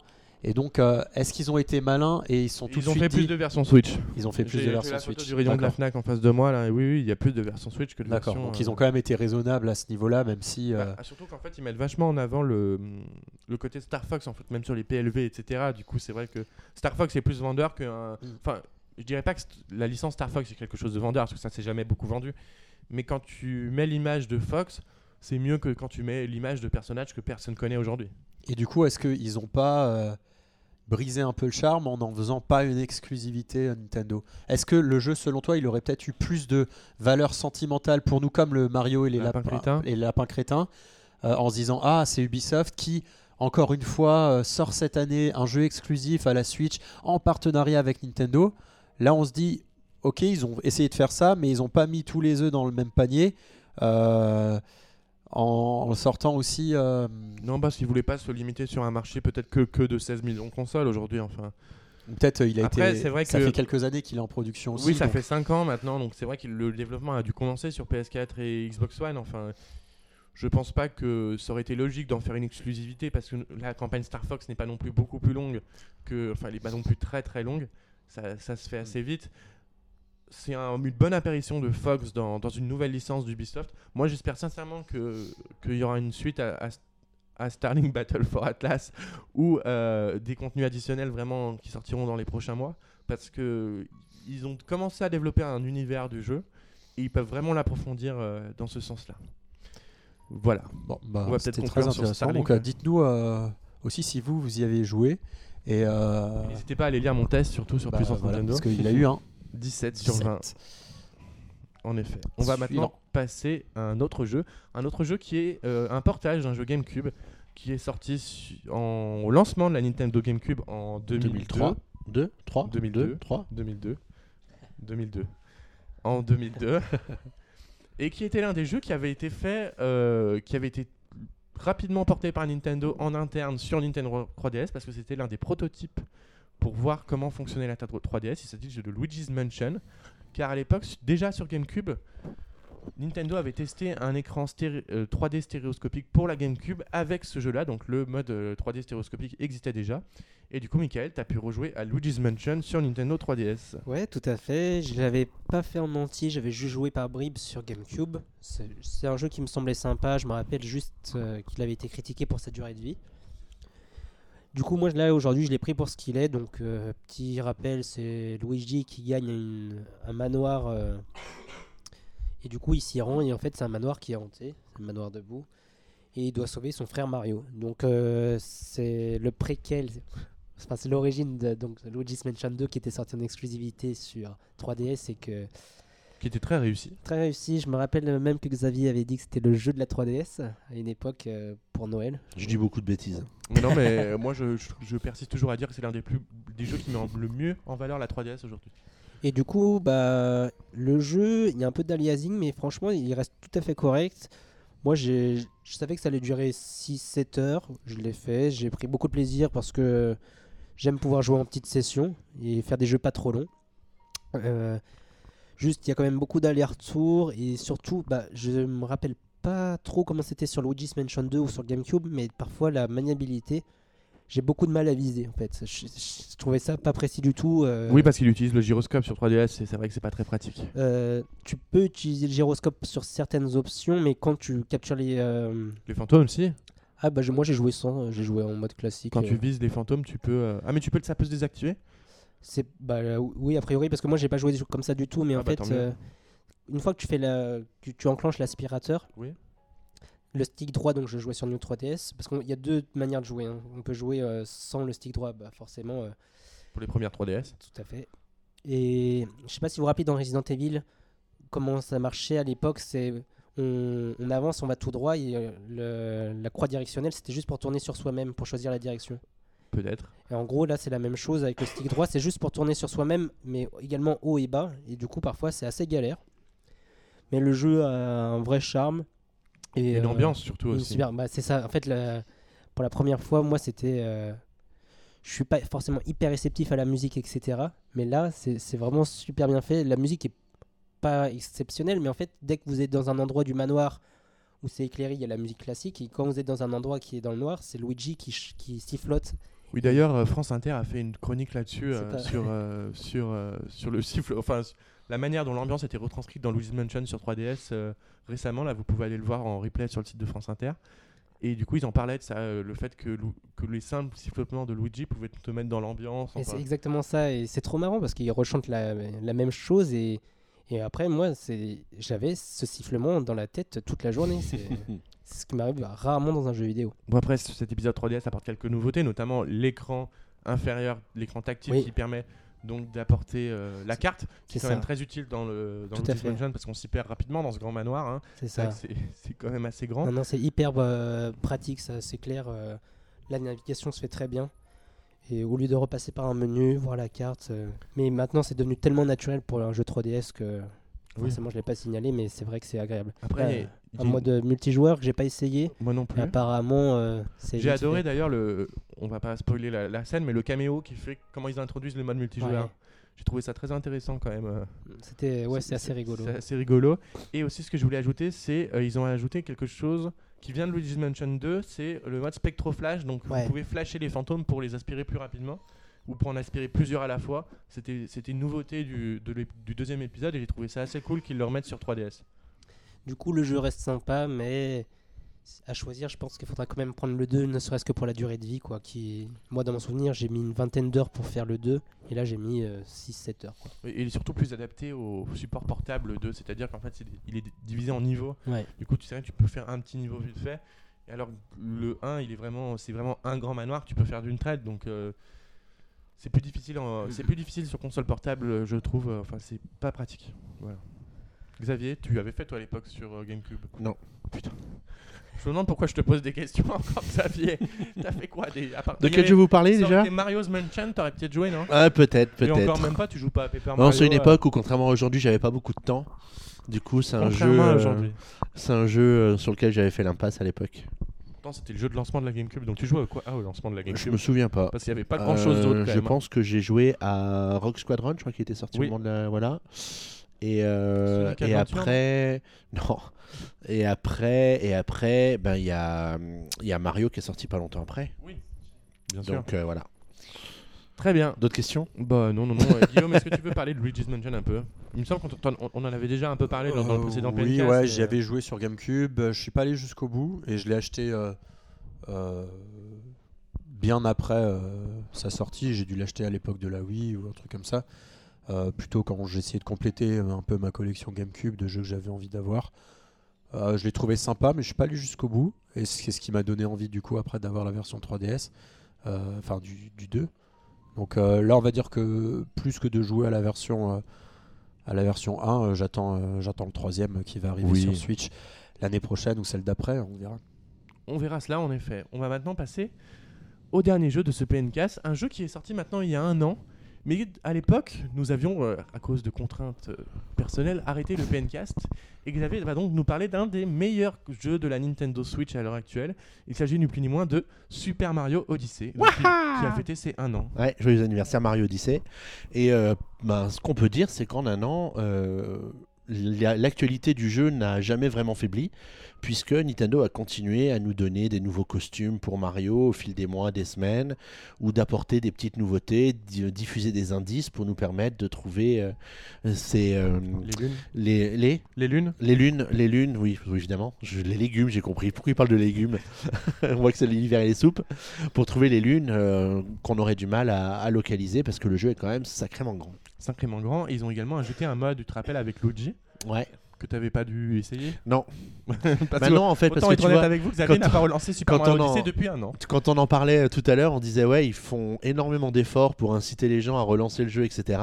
Et donc, est-ce qu'ils ont été malins et ils sont tout Ils ont fait plus de versions Switch. Ils ont fait plus de versions photo Switch. du rayon de la D'accord. Fnac en face de moi. Là. et Oui, oui, il y a plus de versions Switch que de D'accord, versions. donc euh, ils ont quand même été raisonnables à ce niveau-là, même si. Bah, surtout qu'en fait, ils mettent vachement en avant le, le côté Star Fox, en fait, même sur les PLV, etc. Du coup, c'est vrai que Star Fox est plus vendeur qu'un. Mm. Enfin, je dirais pas que la licence Star Fox est quelque chose de vendeur, parce que ça s'est jamais beaucoup vendu. Mais quand tu mets l'image de Fox, c'est mieux que quand tu mets l'image de personnages que personne connaît aujourd'hui. Et du coup, est-ce qu'ils n'ont pas euh, brisé un peu le charme en n'en faisant pas une exclusivité à Nintendo? Est-ce que le jeu, selon toi, il aurait peut-être eu plus de valeur sentimentale pour nous, comme le Mario et les Lapin lapins crétins. et lapins crétins, euh, en se disant Ah, c'est Ubisoft qui. Encore une fois, euh, sort cette année un jeu exclusif à la Switch en partenariat avec Nintendo? Là, on se dit, ok, ils ont essayé de faire ça, mais ils n'ont pas mis tous les œufs dans le même panier. euh, en, sortant aussi. euh, Non, parce qu'ils voulaient pas se limiter sur un marché peut-être que, que de 16 millions de consoles aujourd'hui. Enfin, Peut-être euh, il a Après, été. c'est vrai ça que- fait quelques années qu'il est en production aussi. oui, ça donc- fait 5 ans maintenant, donc c'est vrai que le développement a dû commencer sur PS4 et Xbox One. Enfin, je pense pas que ça aurait été logique d'en faire une exclusivité parce que la campagne Star Fox n'est pas non plus beaucoup plus longue que, enfin, elle est pas non plus très très longue. Ça, ça se fait assez vite. C'est un- une bonne apparition de Fox dans, dans une nouvelle licence d'Ubisoft. Moi, j'espère sincèrement que qu'il y aura une suite à, à, à Starling Battle for Atlas [laughs] ou euh, des contenus additionnels vraiment qui sortiront dans les prochains mois parce que ils ont commencé à développer un univers du jeu et ils peuvent vraiment l'approfondir euh, dans ce sens-là. Voilà. Bon, bah, On va c'était peut-être très conclure sur intéressant. Donc, euh, dites-nous euh, aussi si vous, vous y avez joué. Et euh, N'hésitez pas à aller lire mon test surtout sur bah, Puissance voilà, Nintendo. parce qu'il a eu un 17 sur 20 17. en effet. On va Suivant. maintenant passer à un autre jeu, un autre jeu qui est euh, un portage d'un jeu GameCube qui est sorti en, au lancement de la Nintendo GameCube en 2002. 2003 2, 3, 2002. 2, 3. 2002. 2002. En 2002. [laughs] et qui était l'un des jeux qui avait été fait, euh, qui avait été rapidement porté par Nintendo en interne sur Nintendo 3DS parce que c'était l'un des prototypes pour voir comment fonctionnait la 3DS. Il s'agit de Luigi's Mansion. Car à l'époque, déjà sur GameCube, Nintendo avait testé un écran stéréo- euh, 3D stéréoscopique pour la GameCube avec ce jeu-là. Donc le mode euh, 3D stéréoscopique existait déjà. Et du coup, Michael, tu as pu rejouer à Luigi's Mansion sur Nintendo 3DS. Ouais, tout à fait. Je l'avais pas fait en entier, j'avais juste joué par bribes sur GameCube. C'est un jeu qui me semblait sympa. Je me rappelle juste euh, qu'il avait été critiqué pour sa durée de vie. Du coup, moi là aujourd'hui, je l'ai pris pour ce qu'il est. Donc, euh, petit rappel, c'est Luigi qui gagne un manoir. Et du coup, il s'y rend. Et en fait, c'est un manoir qui est hanté. C'est un manoir debout. Et il doit sauver son frère Mario. Donc, euh, c'est le préquel. [laughs] Enfin, c'est l'origine de donc, Luigi's Mansion 2 qui était sorti en exclusivité sur 3DS et que Qui était très réussi. très réussi. Je me rappelle même que Xavier avait dit que c'était le jeu de la 3DS à une époque euh, pour Noël. Je dis beaucoup de bêtises. Mais non, mais euh, moi, je, je- je persiste toujours à dire que c'est l'un des, plus, des jeux qui met le mieux en valeur la 3DS aujourd'hui. Et du coup, bah, le jeu, il y a un peu d'aliasing, mais franchement, il reste tout à fait correct. Moi, je savais que ça allait durer 6-7 heures. Je l'ai fait. J'ai pris beaucoup de plaisir parce que j'aime pouvoir jouer en petite session et faire des jeux pas trop longs. Euh, Juste, il y a quand même beaucoup d'allers-retours et surtout, bah, je me rappelle pas trop comment c'était sur Luigi's Mansion 2 ou sur GameCube, mais parfois la maniabilité, j'ai beaucoup de mal à viser en fait. Je, je trouvais ça pas précis du tout. euh, Oui, parce qu'il utilise le gyroscope sur 3DS et c'est vrai que c'est pas très pratique. euh, tu peux utiliser le gyroscope sur certaines options, mais quand tu captures les. euh, Les fantômes aussi. Ah bah je- moi j'ai joué sans, j'ai joué en mode classique. Quand tu vises les fantômes, tu peux. Ah, mais tu peux ça peut se désactiver? C'est bah oui a priori parce que moi j'ai pas joué des jeux comme ça du tout, mais Ah en bah, fait une fois que tu fais la, que tu enclenches l'aspirateur, Oui. Le stick droit donc je jouais sur New 3DS parce qu'il y a deux manières de jouer. hein. On peut jouer euh, sans le stick droit, bah forcément euh, pour les premières 3DS. tout à fait. Et je sais pas si vous vous rappelez dans Resident Evil comment ça marchait à l'époque, c'est on, on avance, on va tout droit et euh, le- la croix directionnelle c'était juste pour tourner sur soi-même pour choisir la direction. Peut-être. Et en gros, là, c'est la même chose avec le stick droit. C'est juste pour tourner sur soi-même, mais également haut et bas. Et du coup, parfois, c'est assez galère. Mais le jeu a un vrai charme. Et Et euh, l'ambiance surtout aussi. super- bah, c'est ça. En fait, la- pour la première fois, moi, c'était. euh, Je suis pas forcément hyper réceptif à la musique, etc. Mais là, c'est vraiment super bien fait. La musique est pas exceptionnelle, mais en fait, dès que vous êtes dans un endroit du manoir où c'est éclairé, il y a la musique classique. Et quand vous êtes dans un endroit qui est dans le noir, c'est Luigi qui, qui sifflote Oui, d'ailleurs, euh, France Inter a fait une chronique là-dessus euh, pas- sur, [laughs] euh, sur, euh, sur le siffle, enfin la manière dont l'ambiance était retranscrite dans Luigi's Mansion sur 3DS euh, récemment. Là, vous pouvez aller le voir en replay sur le site de France Inter. Et du coup, ils en parlaient de ça, euh, le fait que, les simples sifflotements de Luigi pouvaient te mettre dans l'ambiance. C'est exactement ça, et c'est trop marrant parce qu'il rechante la, la même chose et, et après moi j'avais ce sifflement dans la tête toute la journée. [laughs] C'est ce qui m'arrive rarement dans un jeu vidéo. Bon, après, cet épisode 3DS apporte quelques nouveautés, notamment l'écran inférieur, l'écran tactile Oui. qui permet donc d'apporter euh, la carte, qui est quand ça. même très utile dans le dans fait. Mansion parce qu'on s'y perd rapidement dans ce grand manoir. hein. C'est ça. [laughs] c'est quand même assez grand. Non non c'est hyper euh, pratique, ça c'est clair. euh, la navigation se fait très bien. Et au lieu de repasser par un menu, voir la carte, mais maintenant c'est devenu tellement naturel pour un jeu 3DS que Oui. forcément je l'ai pas signalé, mais c'est vrai que c'est agréable. Après, Euh, un mode multijoueur que j'ai pas essayé. moi non plus. apparemment, euh, c'est J'ai adoré d'ailleurs le. On va pas spoiler la, la scène, mais le caméo qui fait comment ils introduisent le mode multijoueur. Ouais. J'ai trouvé ça très intéressant quand même. euh. C'était ouais, c'est assez rigolo. C'est assez rigolo. Et aussi, ce que je voulais ajouter, c'est euh, ils ont ajouté quelque chose qui vient de Luigi's Mansion 2, c'est le mode spectroflash. Donc Ouais. vous pouvez flasher les fantômes pour les aspirer plus rapidement ou pour en aspirer plusieurs à la fois. C'était une nouveauté du, de du deuxième épisode et j'ai trouvé ça assez cool qu'ils le remettent sur 3DS. Du coup, le jeu reste sympa, mais à choisir, je pense qu'il faudra quand même prendre le 2, ne serait-ce que pour la durée de vie. Quoi, qui... Moi, dans mon souvenir, j'ai mis une vingtaine d'heures pour faire le 2, et là, j'ai mis 6-7 heures. Quoi. Et il est surtout plus adapté au support portable 2, c'est-à-dire qu'en fait il est divisé en niveaux. Ouais. Du coup, tu sais, tu peux faire un petit niveau vite fait. Et alors, le 1, il est vraiment, c'est vraiment un grand manoir que tu peux faire d'une traite. Donc, euh, c'est plus difficile. en- [laughs] c'est plus difficile sur console portable, euh, je trouve. euh, Enfin, c'est pas pratique. Voilà. Xavier, tu avais fait toi à l'époque sur euh, GameCube? Non. Putain. Je me demande pourquoi je te pose des questions [laughs] encore, Xavier. T'as fait quoi des... à part- De quel avait- jeu vous parlez déjà? Mario's Mansion, t'aurais peut-être joué, non? Ah, peut-être, Et encore peut-être. même pas, tu joues pas à Paper Mario. Non, c'est une euh, époque où, contrairement à aujourd'hui, j'avais pas beaucoup de temps. Du coup, c'est un jeu, euh, aujourd'hui. c'est un jeu sur lequel j'avais fait l'impasse à l'époque. Pourtant, c'était le jeu de lancement de la GameCube. Donc tu jouais à quoi? Ah, au lancement de la Je GameCube. me souviens pas. Parce qu'il n'y avait pas grand chose d'autre. Euh, je même, hein. pense que j'ai joué à Rock Squadron, je crois qu'il était sorti Oui. au moment de la voilà. Et euh, et après [laughs] non. Et après et après ben il y a y a Mario qui est sorti pas longtemps après. Oui, bien sûr. Donc euh, voilà. Très bien. D'autres questions? Bah non, non, non. euh, Guillaume, est-ce que tu peux parler de Luigi's Mansion un peu? Il me semble qu'on t'en- on, on en avait déjà un peu parlé dans, dans le Euh, précédent Oui, PNcast, ouais, j'y euh, avais joué sur GameCube. euh, Je suis pas allé jusqu'au bout et je l'ai acheté euh, euh, bien après euh, sa sortie. J'ai dû l'acheter à l'époque de la Wii ou un truc comme ça. Euh, plutôt quand j'essayais de compléter euh, un peu ma collection GameCube de jeux que j'avais envie d'avoir. Euh, je l'ai trouvé sympa, mais je suis pas allé jusqu'au bout. Et c'est ce qui m'a donné envie du coup après d'avoir la version 3DS, euh, enfin du, du 2. Donc euh, là, on va dire que plus que de jouer à la version euh, à la version 1, euh, j'attends euh, j'attends le troisième qui va arriver Oui. sur Switch l'année prochaine ou celle d'après, on verra. On verra cela en effet. On va maintenant passer au dernier jeu de ce PNcast. Un jeu qui est sorti maintenant il y a un an, Mais à l'époque, nous avions, euh, à cause de contraintes euh, personnelles, arrêté le PNcast. Et Xavier va donc nous parler d'un des meilleurs jeux de la Nintendo Switch à l'heure actuelle. Il s'agit ni plus ni moins de Super Mario Odyssey, donc qui, qui a fêté ses un an. Ouais, joyeux anniversaire Mario Odyssey. Et euh, ben, ce qu'on peut dire, c'est qu'en un an, euh, l'actualité du jeu n'a jamais vraiment faibli, puisque Nintendo a continué à nous donner des nouveaux costumes pour Mario au fil des mois, des semaines, ou d'apporter des petites nouveautés, di- diffuser des indices pour nous permettre de trouver euh, ces, euh, Les lunes les, les, Les lunes les lunes, les lunes, oui, évidemment. Je- les légumes, j'ai compris. Pourquoi il parle de légumes? [laughs] On voit que c'est l'hiver et les soupes. Pour trouver les lunes euh, qu'on aurait du mal à, à localiser parce que le jeu est quand même sacrément grand. Sacrément grand. Et ils ont également ajouté un mode, tu te rappelles, avec Luigi, Ouais. que tu n'avais pas dû essayer Non. Parce que Maintenant, en fait, parce que tu honnête vois, avec vous, Xavier n'a pas relancé Super quand Mario on en- depuis un an. quand on en parlait euh, tout à l'heure, on disait ouais, ils font énormément d'efforts pour inciter les gens à relancer le jeu, etc.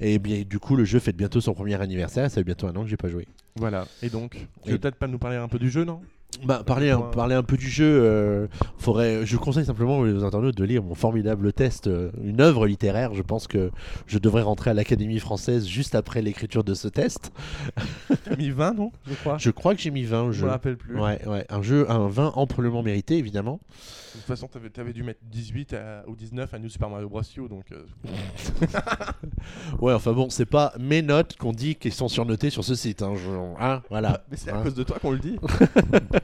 Et bien, du coup, le jeu fête bientôt son premier anniversaire. Ça fait bientôt un an que j'ai pas joué. Voilà. Et donc, tu Et- veux peut-être pas nous parler un peu du jeu, non? Bah, parler, un, Ouais. parler un peu du jeu, euh, faudrait, je conseille simplement aux internautes de lire mon formidable test, euh, une œuvre littéraire. Je pense que je devrais rentrer à l'Académie française juste après l'écriture de ce test. T'as mis 20, non? Je crois. Je crois que j'ai mis 20 au Je jeu. me rappelle plus. Ouais, ouais, un jeu, un 20 amplement mérité, évidemment. De toute façon, t'avais avais dû mettre 18 à- ou 19 à New Super Mario Bros. U, donc euh, [laughs] Ouais, enfin bon, c'est pas mes notes qu'on dit qui sont surnotées sur ce site. Hein, je- hein, voilà. [laughs] mais c'est à Hein. cause de toi qu'on le dit. [laughs]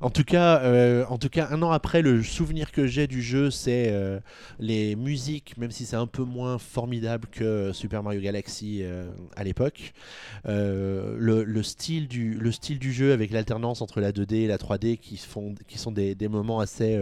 En tout cas, euh, en tout cas, un an après, le souvenir que j'ai du jeu, c'est euh, les musiques, même si c'est un peu moins formidable que Super Mario Galaxy euh, à l'époque. Le, le style du, le style du jeu avec l'alternance entre la 2D et la 3D qui, font, qui sont des, des moments assez,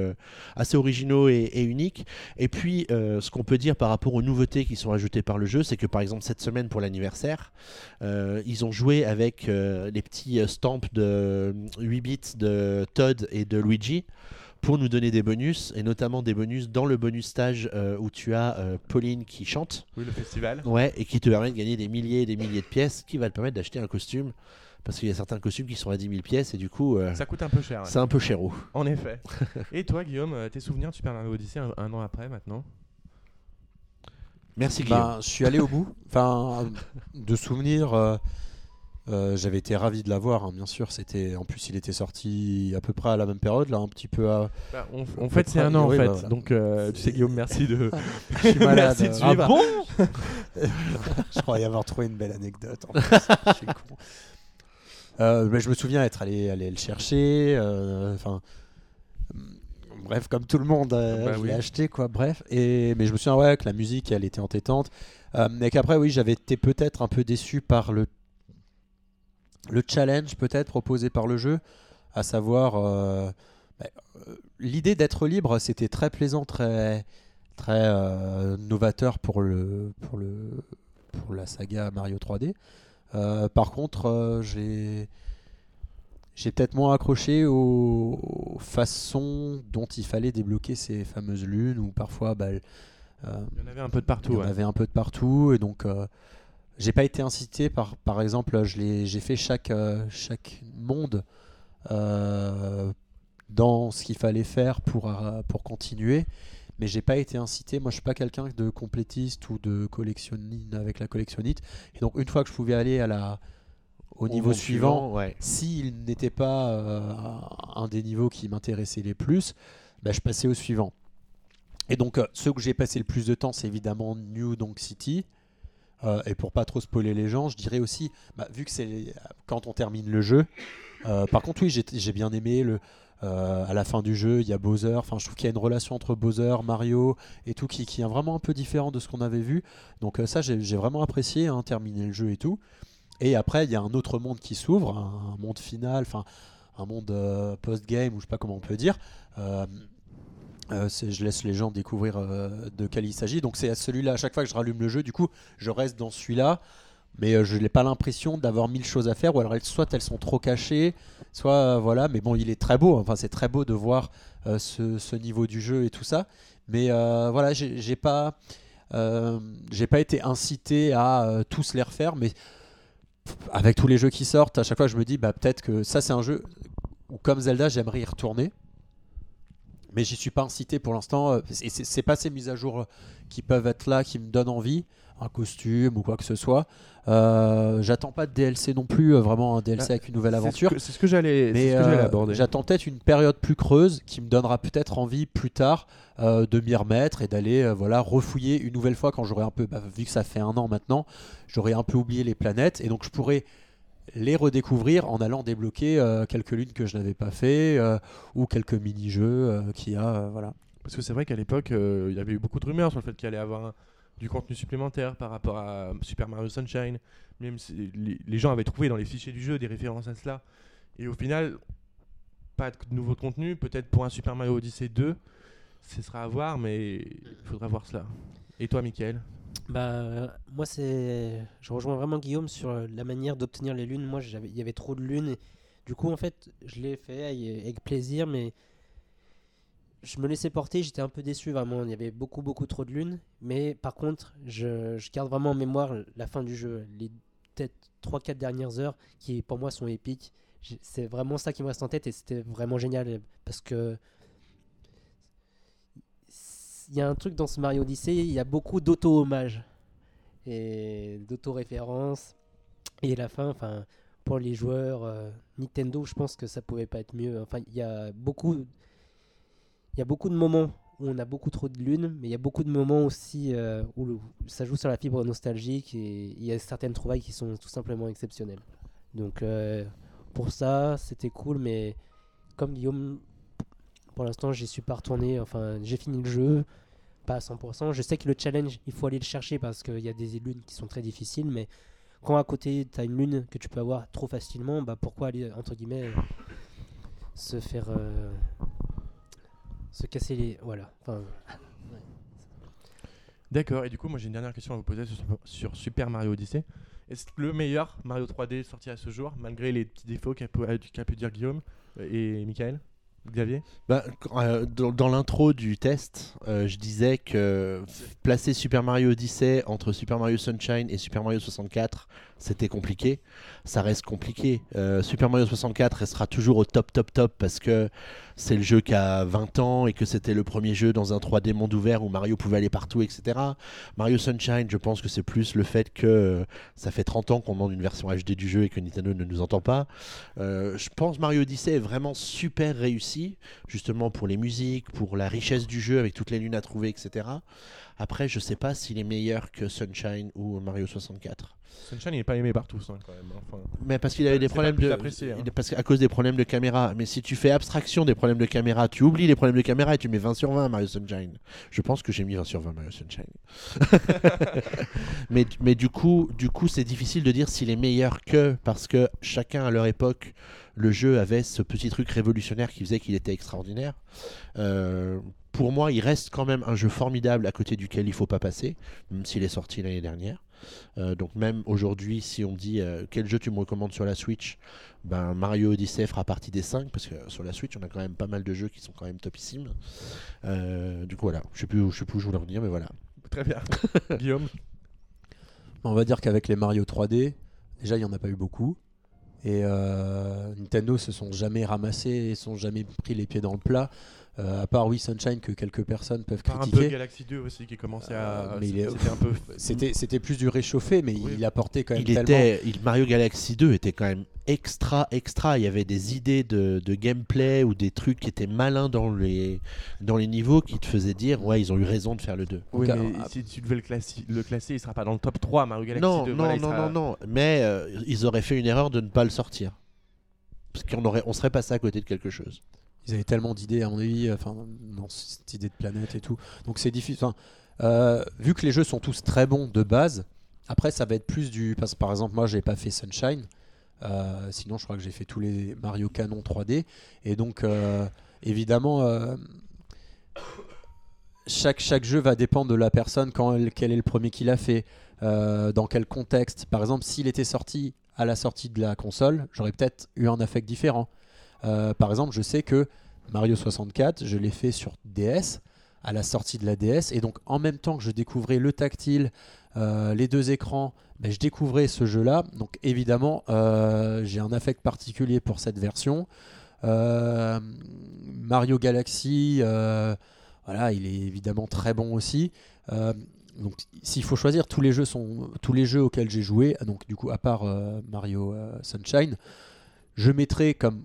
assez originaux et, uniques. Et puis, ce qu'on peut dire par rapport aux nouveautés qui sont ajoutées par le jeu, c'est que par exemple, cette semaine pour l'anniversaire, ils ont joué avec les petits stamps de 8 bits de Todd et de Luigi pour nous donner des bonus, et notamment des bonus dans le bonus stage euh, où tu as euh, Pauline qui chante, Oui, le festival. ouais, et qui te permet de gagner des milliers et des milliers de pièces, qui va te permettre d'acheter un costume, parce qu'il y a certains costumes qui sont à 10 000 pièces, et du coup, euh, Ça coûte un peu cher. ouais. c'est un peu chéro. En effet. [laughs] Et toi, Guillaume, tes souvenirs de Super Mario Odyssey un, un an après maintenant? Merci Guillaume. Ben, je suis allé au bout. Enfin, de souvenirs, euh, j'avais été ravi de l'avoir. hein, bien sûr, c'était. En plus, il était sorti à peu près à la même période, là, un petit peu. À... Bah, on, on peu fête c'est un an en fait. bah, voilà. Donc, euh, tu sais, Guillaume, merci de. [laughs] Je suis malade. Merci de suivre. ah bon [laughs] Je croyais avoir trouvé une belle anecdote. en plus. [laughs] Je suis con. Euh, mais je me souviens être allé, aller le chercher. euh, Enfin. bref, comme tout le monde, euh, Bah je oui. l'ai acheté, quoi. Bref. Et, mais je me souviens, ouais, que la musique, elle était entêtante. Euh, mais qu'après, oui, j'avais été peut-être un peu déçu par le, le challenge, peut-être, proposé par le jeu. À savoir, euh, bah, euh, l'idée d'être libre, c'était très plaisant, très, très euh, novateur pour, le, pour, le, pour la saga Mario 3D. Euh, par contre, j'ai j'ai peut-être moins accroché aux, aux façons dont il fallait débloquer ces fameuses lunes, ou parfois bah, Il y en avait un peu de il partout. y en ouais. avait un peu de partout, et donc j'ai pas été incité par, par exemple, j'ai fait chaque, euh, chaque monde euh, dans ce qu'il fallait faire pour, euh, pour continuer, mais j'ai pas été incité. Moi, je suis pas quelqu'un de complétiste ou de collectionniste avec la collectionnite, et donc une fois que je pouvais aller à la, au niveau suivant, ouais. s'il n'était pas euh, un des niveaux qui m'intéressait les plus, bah, je passais au suivant. Et donc, euh, ceux que j'ai passé le plus de temps, c'est évidemment New Donk City. Euh, et pour pas trop spoiler les gens, je dirais aussi, bah, vu que c'est quand on termine le jeu, euh, par contre, oui, j'ai bien aimé le. euh, à la fin du jeu, il y a Bowser. Enfin, je trouve qu'il y a une relation entre Bowser, Mario et tout qui, est vraiment un peu différent de ce qu'on avait vu. Donc ça, j'ai vraiment apprécié, hein, terminer le jeu et tout. Et après, il y a un autre monde qui s'ouvre, un, un monde final, enfin un monde post-game, ou je sais pas comment on peut dire. Euh, je laisse les gens découvrir euh, de quel il s'agit. Donc c'est à celui-là, à chaque fois que je rallume le jeu, du coup, je reste dans celui-là. Mais euh, je n'ai pas l'impression d'avoir mille choses à faire, ou alors soit elles sont trop cachées, soit voilà. Mais bon, il est très beau. Enfin, c'est très beau de voir ce, niveau du jeu et tout ça. Mais voilà, j'ai pas, pas été incité à tous les refaire. Mais avec tous les jeux qui sortent, à chaque fois je me dis bah peut-être que ça c'est un jeu où comme Zelda j'aimerais y retourner. Mais j'y suis pas incité pour l'instant. euh, et c'est pas ces mises à jour euh, qui peuvent être là qui me donnent envie, un costume ou quoi que ce soit. Euh, J'attends pas de DLC non plus, euh, vraiment un DLC avec une nouvelle aventure. C'est ce que j'allais euh, aborder. j'attends peut-être une période plus creuse qui me donnera peut-être envie plus tard euh, de m'y remettre et d'aller voilà refouiller une nouvelle fois quand j'aurai un peu, bah, vu que ça fait un an maintenant, j'aurai un peu oublié les planètes et donc je pourrais les redécouvrir en allant débloquer euh, quelques lunes que je n'avais pas fait euh, ou quelques mini-jeux euh, qu'il y a. voilà. Parce que c'est vrai qu'à l'époque, il y avait eu beaucoup de rumeurs sur le fait qu'il allait avoir du contenu supplémentaire par rapport à Super Mario Sunshine. Même si les, les gens avaient trouvé dans les fichiers du jeu des références à cela. Et au final, pas de nouveau contenu. Peut-être pour un Super Mario Odyssey 2, ce sera à voir, mais il faudra voir cela. Et toi, Michael? Bah, euh, moi, c'est. Je rejoins vraiment Guillaume sur euh, la manière d'obtenir les lunes. Moi, il y avait trop de lunes. et Du coup, en fait, je l'ai fait avec plaisir, mais je me laissais porter. J'étais un peu déçu, vraiment. Il y avait beaucoup, beaucoup trop de lunes. Mais par contre, je, je garde vraiment en mémoire la fin du jeu. Les peut-être 3-4 dernières heures qui, pour moi, sont épiques. C'est vraiment ça qui me reste en tête et c'était vraiment génial parce que y a un truc dans ce Mario Odyssey, il y a beaucoup d'auto-hommages et d'auto-références. Et la fin, enfin, pour les joueurs euh, Nintendo, je pense que ça pouvait pas être mieux. Enfin, il y a beaucoup, il y a beaucoup de moments où on a beaucoup trop de lunes, mais il y a beaucoup de moments aussi euh, où ça joue sur la fibre nostalgique et il y a certaines trouvailles qui sont tout simplement exceptionnelles. Donc euh, pour ça, c'était cool, mais comme Guillaume, pour l'instant, j'y suis pas retourné. Enfin, j'ai fini le jeu, pas à 100%. Je sais que le challenge, il faut aller le chercher parce qu'il y a des lunes qui sont très difficiles, mais quand à côté, tu as une lune que tu peux avoir trop facilement, bah pourquoi aller, entre guillemets, se faire. euh, se casser les. Voilà. D'accord, et du coup, moi j'ai une dernière question à vous poser sur, Super Mario Odyssey. Est-ce le meilleur Mario 3D sorti à ce jour, malgré les petits défauts qu'a pu, qu'a pu dire Guillaume euh, et Michael? Xavier? Bah, euh, dans l'intro du test, euh, je disais que placer Super Mario Odyssey entre Super Mario Sunshine et Super Mario 64, c'était compliqué. Ça reste compliqué. Euh, Super Mario 64 restera toujours au top, top, top parce que c'est le jeu qui a 20 ans et que c'était le premier jeu dans un 3D monde ouvert où Mario pouvait aller partout, etc. Mario Sunshine, je pense que c'est plus le fait que ça fait 30 ans qu'on demande une version HD du jeu et que Nintendo ne nous entend pas. Je pense Mario Odyssey est vraiment super réussi, justement pour les musiques, pour la richesse du jeu avec toutes les lunes à trouver, etc. Après, je sais pas s'il est meilleur que Sunshine ou Mario 64. Sunshine, il n'est pas aimé par tous hein, quand même. Enfin, Mais parce qu'il avait des C'est pas problèmes de, apprécié, hein. parce qu'à cause des problèmes de caméra. Mais si tu fais abstraction des problèmes de caméra, tu oublies les problèmes de caméra et tu mets 20 sur 20 Mario Sunshine. Je pense que j'ai mis 20 sur 20 Mario Sunshine. [laughs] mais, mais du coup, du coup, c'est difficile de dire s'il est meilleur que parce que chacun à leur époque, le jeu avait ce petit truc révolutionnaire qui faisait qu'il était extraordinaire. Euh, pour moi, il reste quand même un jeu formidable à côté duquel il faut pas passer, même s'il est sorti l'année dernière. Euh, donc même aujourd'hui, si on me dit euh, quel jeu tu me recommandes sur la Switch, ben Mario Odyssey fera partie des 5 parce que sur la Switch, on a quand même pas mal de jeux qui sont quand même topissimes. Euh, du coup voilà, je sais plus, où- je sais plus où je voulais en venir, mais voilà. [laughs] très bien. [laughs] Guillaume? On va dire qu'avec les Mario 3D, déjà il n'y en a pas eu beaucoup. Et euh, Nintendo se sont jamais ramassés et sont jamais pris les pieds dans le plat. Euh, à part oui Sunshine que quelques personnes peuvent Par un peu critiquer. Galaxy 2 aussi qui commençait Euh, à. est- C'était un peu. [laughs] C'était c'était plus du réchauffé, mais Oui. il apportait quand même Il tellement. était, il- Mario Galaxy 2 était quand même extra, extra. Il y avait des idées de, de gameplay ou des trucs qui étaient malins dans les, dans les niveaux qui te faisaient dire ouais, ils ont eu raison de faire le 2. Oui, Donc, mais euh, si tu devais le classer, le classer, il sera pas dans le top 3 Mario Galaxy Non, 2. non, voilà, il non, sera- non, non. Mais euh, ils auraient fait une erreur de ne pas le sortir. Parce qu'on aurait, on serait passé à côté de quelque chose. Ils avaient tellement d'idées, à mon avis, enfin, cette idée de planète et tout. Donc c'est difficile. Euh, vu que les jeux sont tous très bons de base, après ça va être plus du. Parce que par exemple, moi j'ai pas fait Sunshine. Euh, sinon, je crois que j'ai fait tous les Mario Canon 3D. Et donc, euh, évidemment, chaque, chaque jeu va dépendre de la personne, quand elle- quel est le premier qu'il a fait, dans quel contexte. Par exemple, s'il était sorti à la sortie de la console, j'aurais peut-être eu un affect différent. Euh, par exemple, je sais que Mario 64, je l'ai fait sur DS à la sortie de la DS, et donc en même temps que je découvrais le tactile, euh, les deux écrans, ben, je découvrais ce jeu-là. Donc évidemment, euh, j'ai un affect particulier pour cette version. Mario Galaxy, voilà, il est évidemment très bon aussi. Donc, s'il faut choisir, tous les jeux sont tous les jeux auxquels j'ai joué, donc du coup, à part Mario Sunshine, je mettrais comme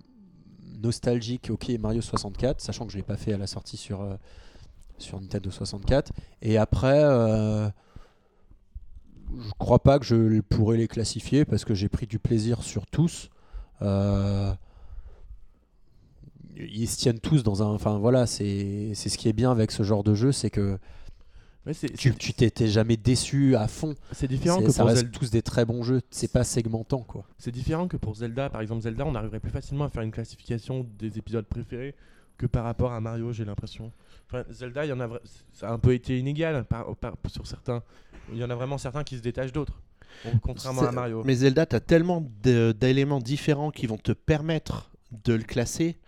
nostalgique, ok, Mario 64, sachant que je l'ai pas fait à la sortie sur euh, sur Nintendo 64. Et après, euh, je crois pas que je pourrais les classifier parce que j'ai pris du plaisir sur tous. Euh, ils se tiennent tous dans un. Enfin voilà, c'est ce qui est bien avec ce genre de jeu, c'est que Tu t'étais jamais déçu à fond. c'est différent que ça pour reste Zelda. tous des très bons jeux. C'est pas segmentant quoi. C'est différent que pour Zelda. Par exemple, Zelda, on arriverait plus facilement à faire une classification des épisodes préférés que par rapport à Mario, j'ai l'impression. Enfin, Zelda, il y en a, ça a un peu été inégal par- par- sur certains. Il y en a vraiment certains qui se détachent d'autres. Contrairement à Mario. Mais Zelda, tu as tellement d'éléments différents qui vont te permettre de le classer.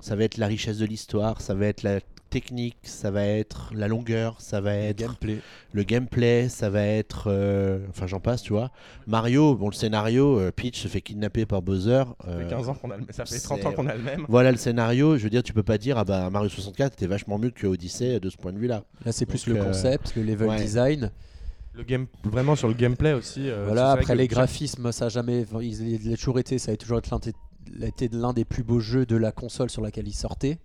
Ça va être la richesse de l'histoire, ça va être la technique, ça va être la longueur, ça va être gameplay. le gameplay, ça va être. euh, Enfin, j'en passe, tu vois. Mario, bon, le scénario, euh, Peach se fait kidnapper par Bowser. Ça euh, fait 15 ans qu'on a le... Ça fait 30 c'est- ans qu'on a le même. Voilà le scénario, je veux dire, tu peux pas dire, ah bah Mario 64 était vachement mieux que Odyssey de ce point de vue-là. Là c'est plus Donc, le euh, concept, le level ouais. design. Le game... Vraiment sur le gameplay aussi. euh, Voilà, après que les graphismes, ça a jamais, il il a toujours été, ça a toujours été l'un des- été l'un des plus beaux jeux de la console sur laquelle il sortait.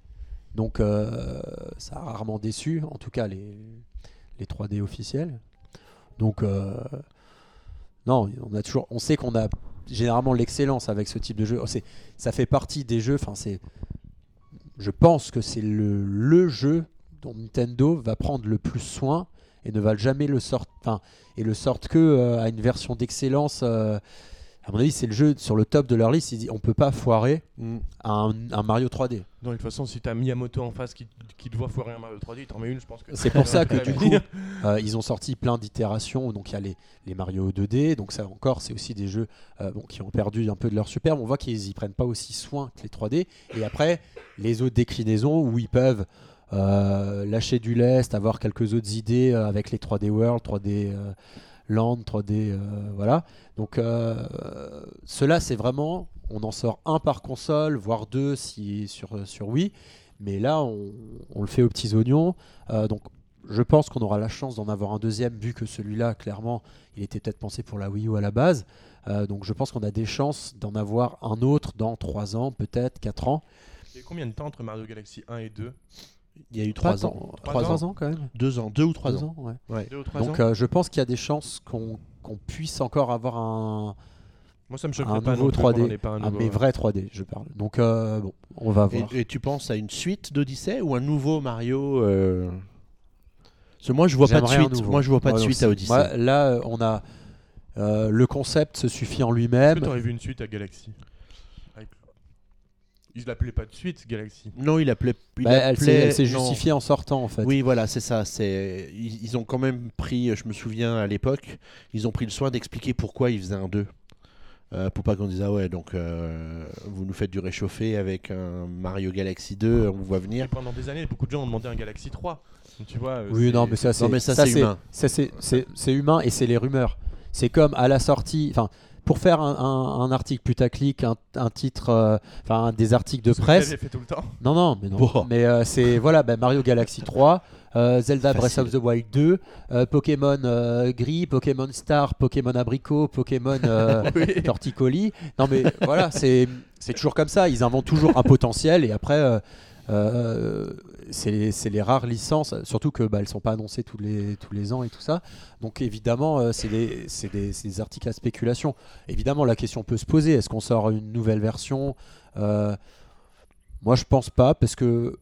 Donc euh, ça a rarement déçu, en tout cas les, les 3D officiels. Donc euh, non, on a toujours, on sait qu'on a généralement l'excellence avec ce type de jeu. Ça fait partie des jeux. Enfin c'est, je pense que c'est le, le jeu dont Nintendo va prendre le plus soin et ne va jamais le sortir. Et le sortent que euh, à une version d'excellence. À mon avis, c'est le jeu sur le top de leur liste. Ils disent, on peut pas foirer un, un Mario 3D. Non, de toute façon, si t'as Miyamoto en face qui, qui te voit foirer un Mario 3D, il t'en met une, je pense que. C'est pour [laughs] ça que du coup, euh, ils ont sorti plein d'itérations. Donc il y a les, les Mario 2D. Donc ça encore, c'est aussi des jeux euh, bon, qui ont perdu un peu de leur superbe. On voit qu'ils y prennent pas aussi soin que les 3D. Et après, les autres déclinaisons où ils peuvent euh, lâcher du lest, avoir quelques autres idées euh, avec les 3D World, 3D euh, Land, 3D, euh, voilà. Donc euh, cela, c'est vraiment, on en sort un par console, voire deux si sur sur Wii. Mais là, on, le fait aux petits oignons. Euh, donc je pense qu'on aura la chance d'en avoir un deuxième, vu que celui-là, clairement, il était peut-être pensé pour la Wii U à la base. Donc je pense qu'on a des chances d'en avoir un autre dans 3 ans, peut-être 4 ans. Il combien de temps entre Mario Galaxy 1 et 2 Il y a eu Pas 3 tant. ans. Trois Trois ans. ans quand même. 2 ans, 2 ou 3 Deux ans. ouais. Ouais. 2 ou 3 Donc ans euh, je pense qu'il y a des chances qu'on puisse encore avoir un, Moi, ça me un choquerait pas nouveau non plus qu'on 3D. en ait pas un un nouveau. mais vrai 3D, je parle. Donc euh, bon, on va voir. Et, et tu penses à une suite d'Odyssey ou un nouveau Mario euh... Parce que moi je vois pas de suite. Moi je vois pas de suite à Odyssey. moi, là, on a euh, le concept se suffit en Est-ce lui-même. que t'aurais vu une suite à Galaxy? Ils l'appelaient pas de suite Galaxy. Non, il appelait. il Bah, elle s'est appelait- elle s'est justifiée en sortant en fait. Oui, voilà, c'est ça. C'est ils, ils ont quand même pris. Je me souviens à l'époque, ils ont pris le soin d'expliquer pourquoi ils faisaient un 2. Euh, pour pas qu'on dise ah ouais donc euh, vous nous faites du réchauffé avec un Mario Galaxy 2 on vous voit Et venir pendant des années, beaucoup de gens ont demandé un Galaxy 3. Donc, tu vois. euh, Oui, non, mais ça, mais ça, c'est humain. ça, c'est- c'est c'est humain et c'est les rumeurs. C'est comme à la sortie, enfin, pour faire un, un- un article putaclic, un, un titre, euh, enfin, des articles de presse. j'avais fait tout le temps. Non, non, mais non. Bon. Mais euh, c'est [laughs] voilà, bah, Mario Galaxy 3, euh, Zelda Breath of the Wild 2, euh, Pokémon euh, Gris, Pokémon Star, Pokémon Abricot, Pokémon euh, [laughs] Oui. Torticolis. Non, mais voilà, c'est c'est toujours comme ça. Ils inventent toujours un potentiel et après. Euh, c'est les, rares licences, surtout que bah, elles sont pas annoncées tous les, ans et tout ça. Donc évidemment, euh, c'est des articles à spéculation. Évidemment, la question peut se poser est-ce qu'on sort une nouvelle version? Euh, Moi, je pense pas, parce que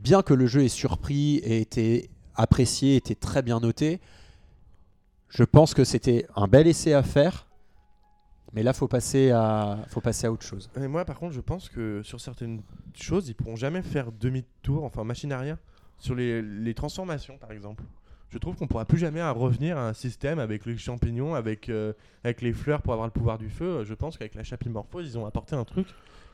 bien que le jeu ait surpris et été apprécié, était très bien noté, je pense que c'était un bel essai à faire. Mais là, faut passer à, faut passer à autre chose. Et moi, par contre, je pense que sur certaines choses, ils pourront jamais faire demi-tour, enfin machine arrière, sur les, les transformations, par exemple. Je trouve qu'on pourra plus jamais revenir à un système avec les champignons, avec, euh, avec les fleurs pour avoir le pouvoir du feu. Je pense qu'avec la chapimorphose, ils ont apporté un truc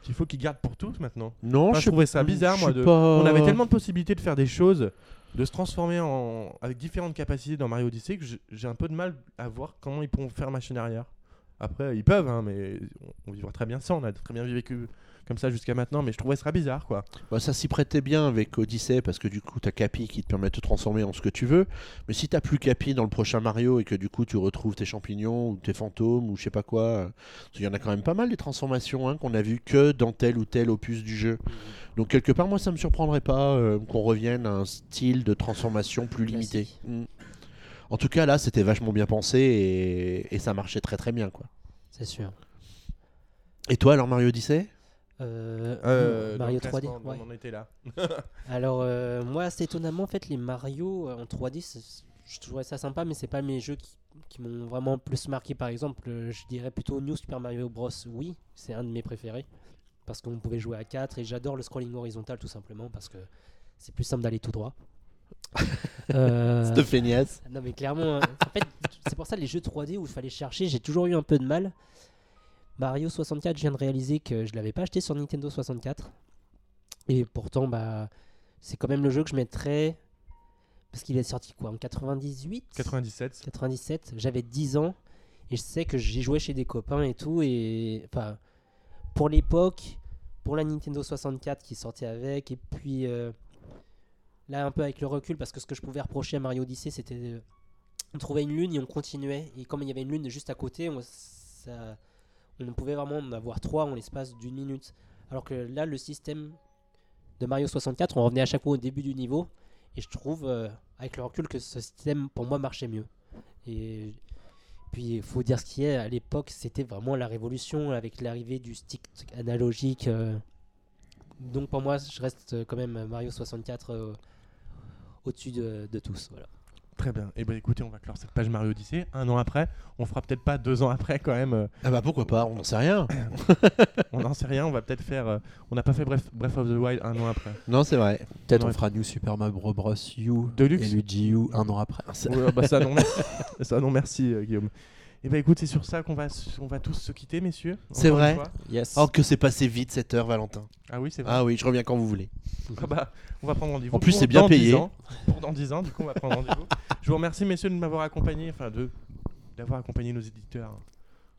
qu'il faut qu'ils gardent pour tous maintenant. non Enfin, je trouvais ça bizarre, moi, suis de- pas- On avait tellement de possibilités de faire des choses, de se transformer en... avec différentes capacités dans Mario Odyssey que j'ai un peu de mal à voir comment ils pourront faire machine arrière. Après, ils peuvent, hein, mais on, on vivra très bien sans. On a très bien vécu comme ça jusqu'à maintenant, mais je trouvais ça bizarre, quoi. Bah, ça s'y prêtait bien avec Odyssey parce que du coup, tu as Capi qui te permet de te transformer en ce que tu veux. Mais si tu plus Capi dans le prochain Mario et que du coup, tu retrouves tes champignons ou tes fantômes ou je sais pas quoi, parce qu'il y en a quand même pas mal des transformations hein, qu'on a vu que dans tel ou tel opus du jeu. Donc, quelque part, moi, ça me surprendrait pas euh, qu'on revienne à un style de transformation plus limité. Classique. En tout cas, là, c'était vachement bien pensé et, et ça marchait très très bien. quoi. C'est sûr. Et toi, alors, Mario Odyssey? Euh, Euh, Mario dans le 3D. classement, ouais. On en était là. [laughs] Alors euh, moi, assez étonnamment, en fait, les Mario euh, en 3D, c'est- je trouvais ça sympa, mais c'est pas mes jeux qui, qui m'ont vraiment plus marqué. Par exemple, je dirais plutôt New Super Mario Bros. Oui, c'est un de mes préférés parce qu'on pouvait jouer à 4 et j'adore le scrolling horizontal tout simplement parce que c'est plus simple d'aller tout droit. Euh, [laughs] Cette feignasse. non mais clairement, en fait, c'est pour ça les jeux 3D où il fallait chercher, j'ai toujours eu un peu de mal. Mario 64, je viens de réaliser que je l'avais pas acheté sur Nintendo 64. Et pourtant, bah, c'est quand même le jeu que je mettrais. Parce qu'il est sorti quoi En 98 97. 97 J'avais 10 ans. Et je sais que j'y jouais chez des copains et tout. Et enfin, pour l'époque, pour la Nintendo 64 qui sortait avec, et puis euh, là, un peu avec le recul, parce que ce que je pouvais reprocher à Mario Odyssey, c'était. on trouvait une lune et on continuait. Et comme il y avait une lune juste à côté, on, on pouvait vraiment en avoir trois en l'espace d'une minute. Alors que là, le système de Mario 64, on revenait à chaque fois au début du niveau. Et je trouve, euh, avec le recul, que ce système, pour moi, marchait mieux. Et puis, il faut dire ce qui est, à l'époque, c'était vraiment la révolution avec l'arrivée du stick analogique. euh. Donc, pour moi, je reste euh, quand même Mario 64 euh, au-dessus de, de tous. Voilà. Très bien. Et ben écoutez, on va clore cette page Mario Odyssey. Un an après, on fera peut-être pas deux ans après quand même. euh, Ah bah pourquoi pas, on n'en sait rien. [coughs] on n'en sait rien. On va peut-être faire. euh, on n'a pas fait Breath, Breath of the Wild un an après. Non, c'est vrai. Peut-être on fera New Super Mario Bros. U Deluxe. et Luigi U un an après. Ouais, bah ça non, merci. [laughs] ça non merci euh, Guillaume. Et ben écoute, c'est sur ça qu'on va, on va tous se quitter, messieurs. C'est vrai. Yes. Oh, que c'est passé vite cette heure, Valentin. Ah oui, c'est vrai. Ah oui, je reviens quand vous voulez. [laughs] Ah bah, on va prendre rendez-vous. En plus, c'est bien dans 10 payé. ans. Pour dans 10 ans, du coup, on va prendre rendez-vous. Je vous remercie, messieurs, de m'avoir accompagné, enfin, de d'avoir accompagné nos éditeurs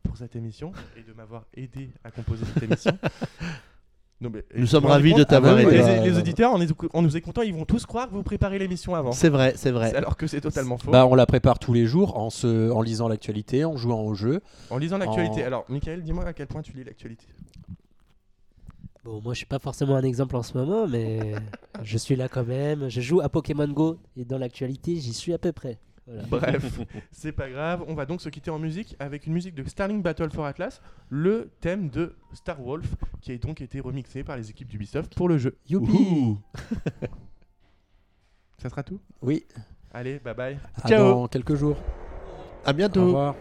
pour cette émission et de m'avoir aidé à composer cette émission. [laughs] Non, mais- Nous sommes ravis de t'avoir Ah bah aidé. Les, les auditeurs, en, nous écoutant, ils vont tous croire que vous préparez l'émission avant. C'est vrai, c'est vrai. Alors que c'est totalement faux. Bah, on la prépare tous les jours en, se, en lisant l'actualité, en jouant au jeu. en lisant l'actualité. en- Alors, Michael, dis-moi à quel point tu lis l'actualité. Bon, moi, je suis pas forcément un exemple en ce moment, mais [laughs] je suis là quand même. Je joue à Pokémon Go et dans l'actualité, j'y suis à peu près. Voilà. [laughs] Bref, [laughs] c'est pas grave. On va donc se quitter en musique avec une musique de Starling Battle for Atlas, le thème de Star Wolf, qui a donc été remixé par les équipes d'Ubisoft pour le jeu. Youpi. [laughs] Ça sera tout? Oui, Allez, bye bye. à Ciao. dans quelques jours. À Au bientôt. revoir.